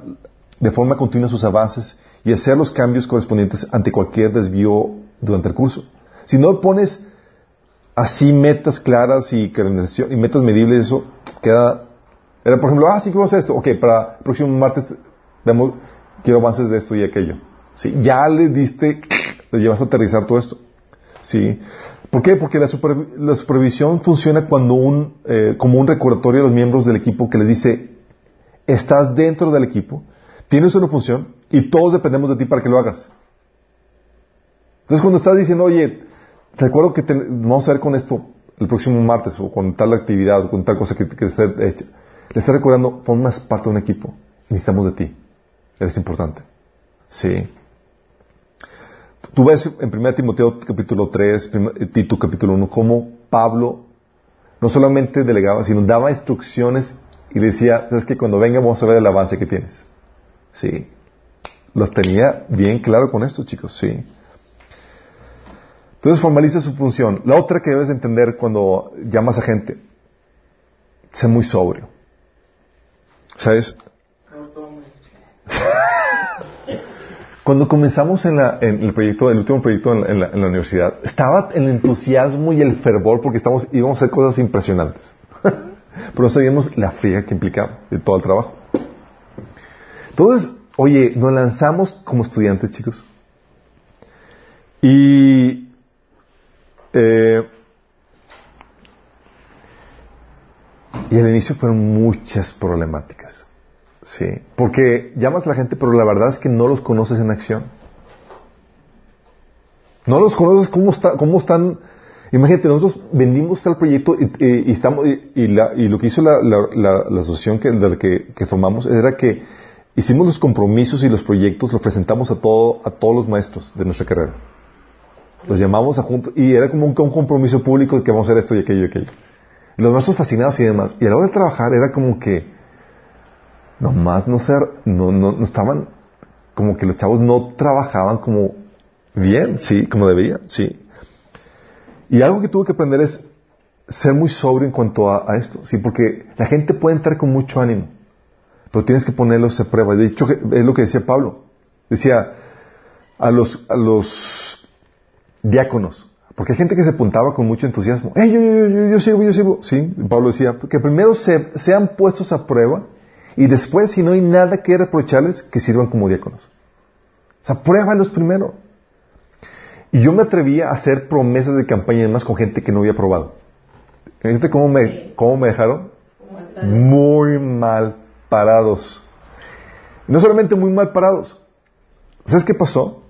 de forma continua sus avances y hacer los cambios correspondientes ante cualquier desvío durante el curso. Si no pones así metas claras y, y metas medibles, eso queda... Era, por ejemplo, ah, sí, quiero hacer esto. Ok, para el próximo martes vemos, quiero avances de esto y aquello. ¿Sí? Ya le diste, le llevas a aterrizar todo esto. ¿Sí? ¿Por qué? Porque la, la supervisión funciona cuando un, eh, como un recordatorio a los miembros del equipo que les dice, estás dentro del equipo, tienes una función y todos dependemos de ti para que lo hagas. Entonces cuando estás diciendo, oye, Recuerdo que vamos a ver con esto el próximo martes o con tal actividad o con tal cosa que, que esté hecha. Le está recordando, formas parte de un equipo. Necesitamos de ti. Eres importante. Sí. Tú ves en 1 Timoteo capítulo 3, Tito capítulo 1, cómo Pablo no solamente delegaba, sino daba instrucciones y decía, sabes que cuando venga vamos a ver el avance que tienes. Sí. Los tenía bien claro con esto, chicos, sí. Entonces formaliza su función. La otra que debes entender cuando llamas a gente, sé muy sobrio. ¿Sabes? Cuando comenzamos en, el proyecto, el último proyecto en la, universidad, estaba el entusiasmo y el fervor porque estamos, íbamos a hacer cosas impresionantes. Pero no sabíamos la friega que implicaba de todo el trabajo. Entonces, oye, nos lanzamos como estudiantes, chicos. Y eh, y al inicio fueron muchas problemáticas. Sí. Porque llamas a la gente, pero la verdad es que no los conoces en acción. No los conoces cómo, está, cómo están. Imagínate, nosotros vendimos tal proyecto y, estamos, y, lo que hizo la, asociación que, que, formamos era que hicimos los compromisos y los proyectos, los presentamos a, todo, a todos los maestros de nuestra carrera. Los llamamos a juntos y era como un, compromiso público de que vamos a hacer esto y aquello y aquello. Y los maestros fascinados y demás. Y a la hora de trabajar era como que nomás no ser, no, no, no estaban, como que los chavos no trabajaban como bien, sí, como debían, sí. Y algo que tuve que aprender es ser muy sobrio en cuanto a, esto, ¿sí? Porque la gente puede entrar con mucho ánimo, pero tienes que ponerlos a prueba. De hecho, es lo que decía Pablo. Decía a los, a los diáconos, porque hay gente que se apuntaba con mucho entusiasmo. ¡Eh, yo, yo, yo, yo sirvo, yo sirvo! Sí, Pablo decía, que primero se, sean puestos a prueba y después, si no hay nada que reprocharles, que sirvan como diáconos. O sea, pruébalos primero. Y yo me atrevía a hacer promesas de campaña y demás con gente que no había probado. Fíjate cómo me, cómo me dejaron muy mal parados. No solamente muy mal parados. ¿Sabes qué pasó?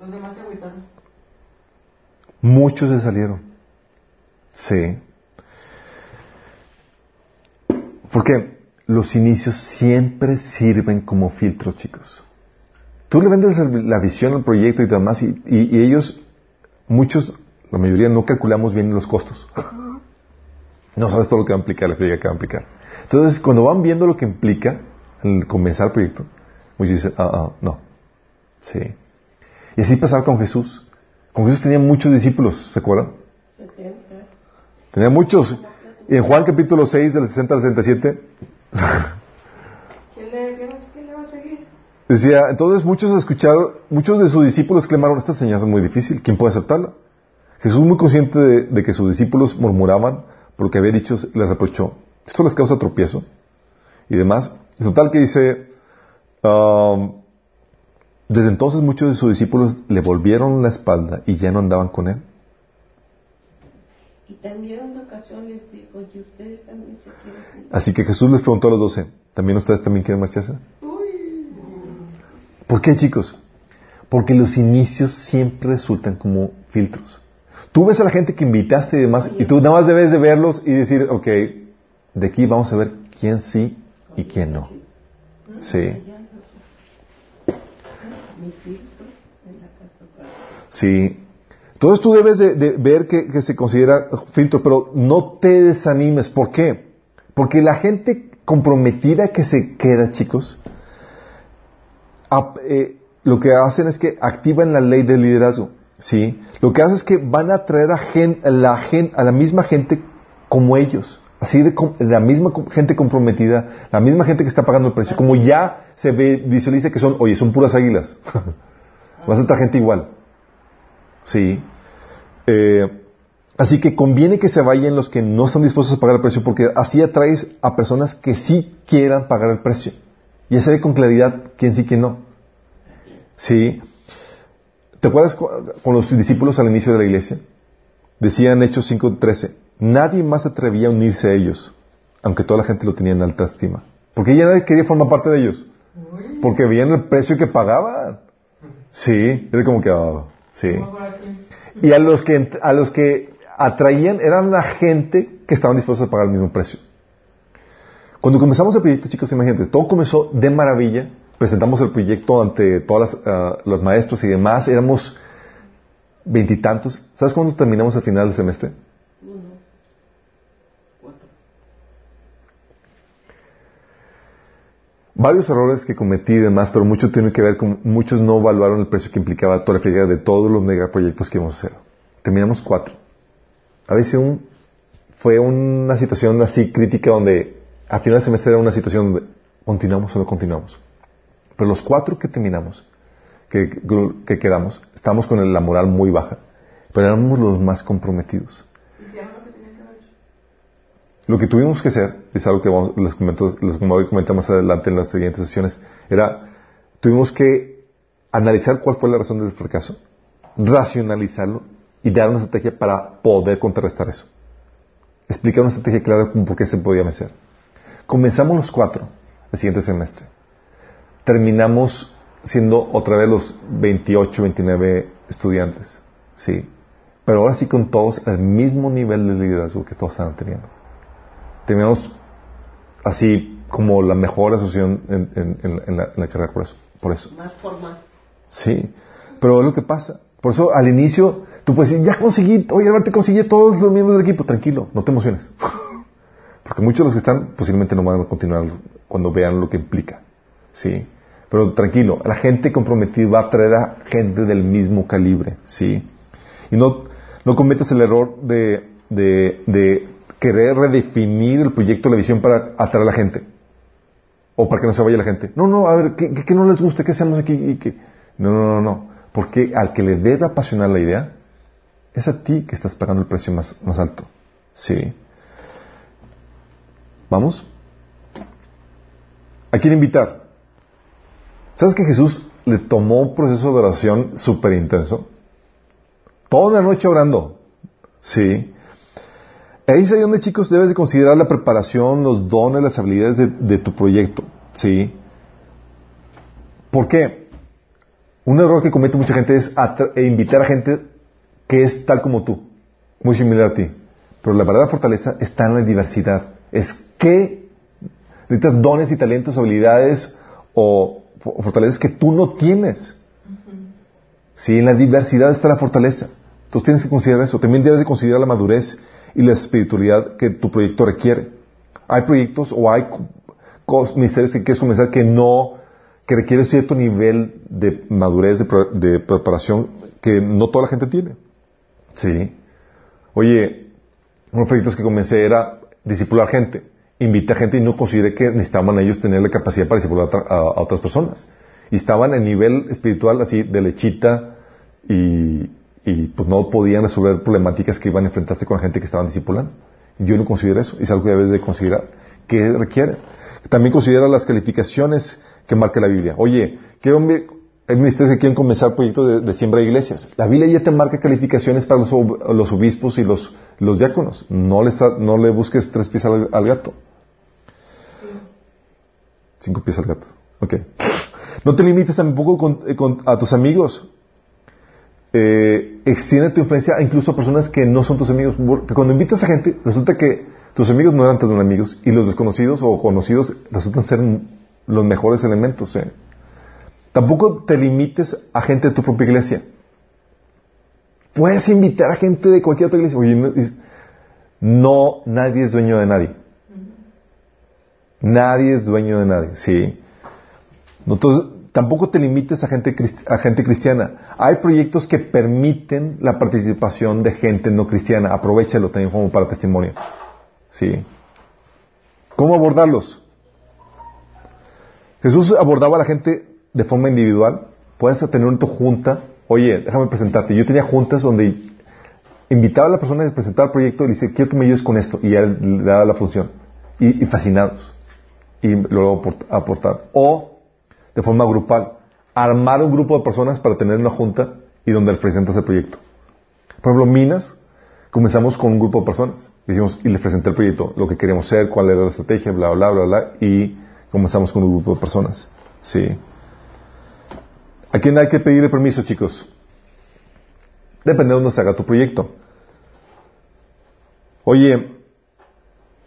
Los demás se agüitaron. Muchos se salieron. Sí. Porque los inicios siempre sirven como filtros, chicos. Tú le vendes la visión al proyecto y demás, y, y- y ellos, muchos, la mayoría, no calculamos bien los costos. No sabes todo lo que va a implicar, la friega que va a implicar. Entonces, cuando van viendo lo que implica el comenzar el proyecto, muchos dicen, ah, ah, no. Sí. Y así pasaba con Jesús. Con Jesús tenía muchos discípulos, ¿se acuerdan? Tenía muchos. Y en Juan capítulo 6, del 60 al 67, ¿Quién le, quién va a seguir? decía, entonces muchos escucharon, muchos de sus discípulos clamaron, esta enseñanza es muy difícil, ¿quién puede aceptarla? Jesús, muy consciente de, de que sus discípulos murmuraban por lo que había dicho, les reprochó. Esto les causa tropiezo y demás. Total que dice, um, desde entonces muchos de sus discípulos le volvieron la espalda y ya no andaban con él. Y también en ocasión les digo, y ustedes también se quieren ir. Así que Jesús les preguntó a los doce, ¿también ustedes también quieren marcharse? ¿Por qué, chicos? Porque los inicios siempre resultan como filtros. Tú ves a la gente que invitaste y demás, y tú nada más debes de verlos y decir, ok, de aquí vamos a ver quién sí y quién no. Sí, sí. Entonces tú debes de, ver que, se considera filtro, pero no te desanimes. ¿Por qué? Porque la gente comprometida que se queda, chicos, eh, lo que hacen es que activan la ley del liderazgo. ¿sí? Lo que hace es que van a atraer a, la, a la misma gente como ellos. Así de la misma gente comprometida, la misma gente que está pagando el precio. Como ya se ve, visualiza que son, oye, son puras águilas. Vas a traer gente igual. Sí. Eh, así que conviene que se vayan los que no están dispuestos a pagar el precio, porque así atraes a personas que sí quieran pagar el precio. Ya se ve con claridad quién sí, quién no. Sí. ¿Te acuerdas cu- con los discípulos al inicio de la iglesia? Decían Hechos 5.13, nadie más se atrevía a unirse a ellos, aunque toda la gente lo tenía en alta estima. Porque ya nadie quería formar parte de ellos. Porque veían el precio que pagaban. Sí, era como que, ah, sí. Y a los que a los que atraían eran la gente que estaban dispuestos a pagar el mismo precio. Cuando comenzamos el proyecto, chicos, imagínate, todo comenzó de maravilla. Presentamos el proyecto ante todos los maestros y demás. Éramos veintitantos. ¿Sabes cuándo terminamos al final del semestre? uno, cuatro. Varios errores que cometí y demás, pero mucho tiene que ver con muchos no evaluaron el precio que implicaba toda la friega de todos los megaproyectos que íbamos a hacer. Terminamos cuatro. A veces un, fue una situación así crítica donde al final del semestre era una situación donde continuamos o no continuamos. Pero los cuatro que terminamos, que, que quedamos, estábamos con la moral muy baja, pero éramos los más comprometidos. Hicieron lo que tenían que haber hecho. Lo que tuvimos que hacer, es algo que vamos, les, comento, voy a comentar más adelante en las siguientes sesiones, era, tuvimos que analizar cuál fue la razón del fracaso, racionalizarlo y dar una estrategia para poder contrarrestar eso. Explicar una estrategia clara con por qué se podía vencer. Comenzamos los cuatro el siguiente semestre. Terminamos siendo otra vez los 28, 29 estudiantes. Sí. Pero ahora sí con todos al mismo nivel de liderazgo que todos estaban teniendo terminamos así como la mejor asociación en, en- en la, en la- en la carrera por eso, por eso. Más formal. Sí, pero es lo que pasa. Por eso al inicio tú puedes decir, ya conseguí, oye, Albert, te conseguí a todos los miembros del equipo, tranquilo, no te emociones. Porque muchos de los que están posiblemente no van a continuar cuando vean lo que implica. Sí, pero tranquilo, la gente comprometida va a traer a gente del mismo calibre. Sí. Y no, no cometas el error de, de, de querer redefinir el proyecto, la visión para atraer a la gente. O para que no se vaya la gente. No, no, a ver, ¿qué, no les gusta? ¿Qué hacemos aquí? ¿Y? No, no, no, no. Porque al que le debe apasionar la idea, es a ti que estás pagando el precio más, más alto. Sí. ¿Vamos? ¿A quién invitar? ¿Sabes que Jesús le tomó un proceso de oración súper intenso? Toda la noche orando. Sí. Ahí es donde, chicos, debes de considerar la preparación, los dones, las habilidades de, tu proyecto. ¿Sí? ¿Por qué? Un error que comete mucha gente es e invitar a gente que es tal como tú, muy similar a ti. Pero la verdadera fortaleza está en la diversidad. Es que necesitas dones y talentos, habilidades o fortalezas que tú no tienes. Sí, en la diversidad está la fortaleza. Entonces tienes que considerar eso. También debes de considerar la madurez y la espiritualidad que tu proyecto requiere. Hay proyectos o hay ministerios que quieres comenzar que no, que requieren cierto nivel de madurez, de, preparación que no toda la gente tiene. Sí. Oye, uno de los proyectos que comencé era discipular gente. Invité a gente y no consideré que necesitaban ellos tener la capacidad para discipular a, otras personas. Y estaban en nivel espiritual así de lechita y, y pues no podían resolver problemáticas que iban a enfrentarse con la gente que estaban discipulando. Yo no considero eso, es algo que debes de considerar. ¿Qué requiere? También considera las calificaciones que marca la Biblia. Oye, ¿qué hombre, hay ministerios que quieren comenzar proyectos de, siembra de iglesias. La Biblia ya te marca calificaciones para los, obispos y los, los diáconos. No, les, no le busques tres pies al, gato. Cinco pies al gato. Ok. No te limites tampoco eh, con, a tus amigos eh, extiende tu influencia incluso a personas que no son tus amigos. Porque cuando invitas a gente, resulta que tus amigos no eran tan amigos y los desconocidos o conocidos resultan ser los mejores elementos. ¿eh? Tampoco te limites a gente de tu propia iglesia. Puedes invitar a gente de cualquier otra iglesia. Oye, no, nadie es dueño de nadie. Nadie es dueño de nadie, sí. Entonces, Tampoco te limites a gente, a gente cristiana. Hay proyectos que permiten la participación de gente no cristiana. Aprovechalo también como para testimonio. ¿Sí? ¿Cómo abordarlos? Jesús abordaba a la gente de forma individual. Puedes tener una tu junta. Oye, déjame presentarte. Yo tenía juntas donde invitaba a la persona a presentar el proyecto y le dice, quiero que me ayudes con esto. Y él le daba la función. Y, fascinados. Y luego aportar. O de forma grupal. Armar un grupo de personas para tener una junta y donde presentas el proyecto. Por ejemplo, Minas, comenzamos con un grupo de personas. Dijimos, y les presenté el proyecto, lo que queríamos ser, cuál era la estrategia, bla, bla, bla, bla, y comenzamos con un grupo de personas. Sí. ¿A quién hay que pedirle permiso, chicos? Depende de dónde se haga tu proyecto. Oye,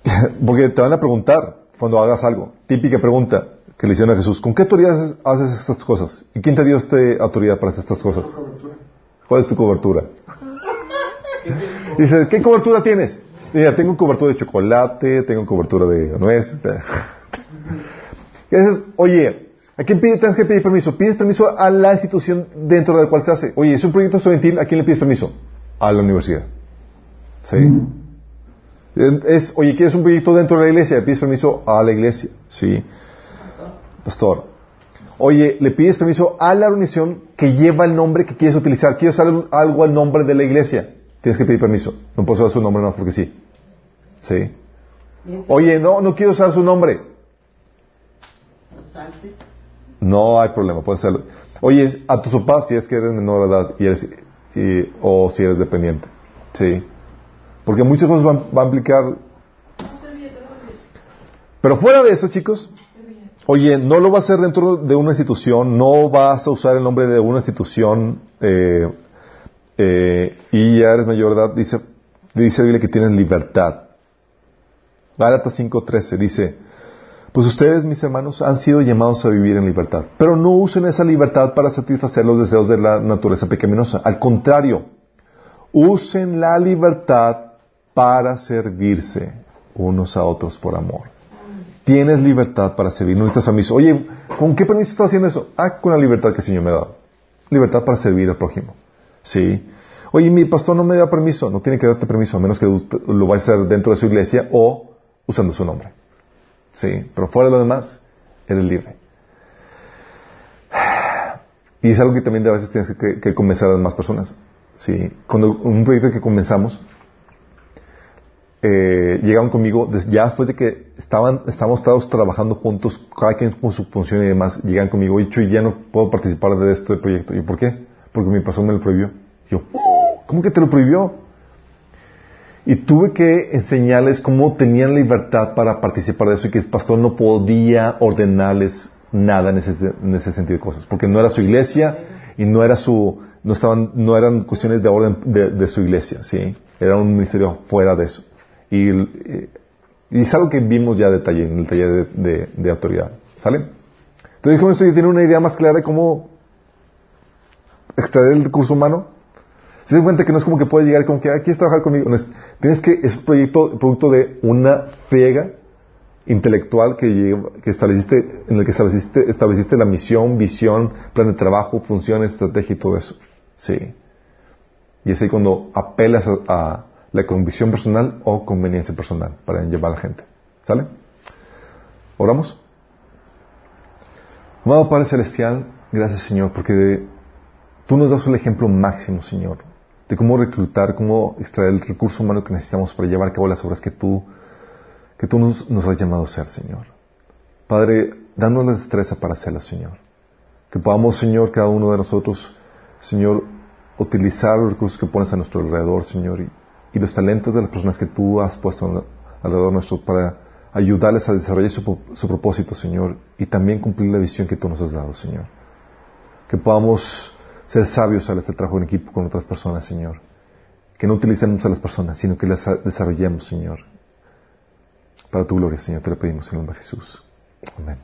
porque te van a preguntar cuando hagas algo. Típica pregunta que le hicieron a Jesús, ¿con qué autoridad haces estas cosas? ¿Y quién te dio esta autoridad para hacer estas cosas? ¿Cuál es tu cobertura? Dice, ¿qué cobertura tienes? Mira, tengo cobertura de chocolate, tengo cobertura de nuez. dices, oye, ¿a quién pide, tienes que pedir permiso? Pides permiso a la institución dentro de la cual se hace. Oye, es un proyecto estudiantil, ¿a quién le pides permiso? A la universidad. ¿Sí? Es, oye, ¿quieres un proyecto dentro de la iglesia? Le pides permiso a la iglesia. ¿Sí? Pastor, oye, le pides permiso a la organización que lleva el nombre que quieres utilizar. Quiero usar algo al nombre de la iglesia. Tienes que pedir permiso. No puedo usar su nombre no porque sí. ¿Sí? Oye, no, no quiero usar su nombre. No hay problema, puedes hacerlo. Oye, a tus papás si es que eres menor de edad y eres, o si eres dependiente. Sí. Porque muchas cosas van, van a implicar. Pero fuera de eso, chicos, Oye, no lo va a hacer dentro de una institución, no vas a usar el nombre de una institución eh, eh, y ya eres mayor de edad, dice, dice Biblia que tienes libertad. Gálatas 5.13 dice, pues ustedes, mis hermanos, han sido llamados a vivir en libertad, pero no usen esa libertad para satisfacer los deseos de la naturaleza pecaminosa. Al contrario, usen la libertad para servirse unos a otros por amor. Tienes libertad para servir, no necesitas permiso. Oye, ¿con qué permiso estás haciendo eso? Ah, con la libertad que el Señor me ha dado. Libertad para servir al prójimo. Sí. Oye, mi pastor no me da permiso. No tiene que darte permiso, a menos que lo vaya a hacer dentro de su iglesia o usando su nombre. Sí, pero fuera de lo demás, eres libre. Y es algo que también a veces tienes que, que a las demás personas. Sí, cuando un proyecto que comenzamos, eh, llegaron conmigo, ya después de que estaban, estábamos todos trabajando juntos, cada quien con su función y demás, llegan conmigo, y yo ya no puedo participar de este proyecto. ¿Y por qué? Porque mi pastor me lo prohibió. Yo, ¿cómo que te lo prohibió? Y tuve que enseñarles cómo tenían libertad para participar de eso y que el pastor no podía ordenarles nada en ese, en ese sentido de cosas, porque no era su iglesia y no era su, no estaban, no eran cuestiones de orden de, de su iglesia, ¿sí? Era un ministerio fuera de eso. Y, y, es algo que vimos ya detalle en el taller de, autoridad. ¿Sale? Entonces, como esto tiene una idea más clara de cómo extraer el recurso humano. Se da cuenta que no es como que puedes llegar como que, ah, ¿quieres trabajar conmigo? tienes que, es proyecto, producto de una pega intelectual que, que estableciste, en el que estableciste, estableciste la misión, visión, plan de trabajo, función, estrategia y todo eso. Sí. Y es ahí cuando apelas a la convicción personal o conveniencia personal para llevar a la gente. ¿Sale? ¿Oramos? Amado Padre Celestial, gracias Señor, porque tú nos das el ejemplo máximo, Señor, de cómo reclutar, cómo extraer el recurso humano que necesitamos para llevar a cabo las obras que tú, que tú nos, has llamado a ser, Señor. Padre, danos la destreza para hacerlo, Señor. Que podamos, Señor, cada uno de nosotros, Señor, utilizar los recursos que pones a nuestro alrededor, Señor, y y los talentos de las personas que tú has puesto alrededor nuestro para ayudarles a desarrollar su, propósito, Señor, y también cumplir la visión que tú nos has dado, Señor. Que podamos ser sabios al hacer trabajo en equipo con otras personas, Señor. Que no utilicemos a las personas, sino que las desarrollemos, Señor. Para tu gloria, Señor, te lo pedimos en el nombre de Jesús. Amén.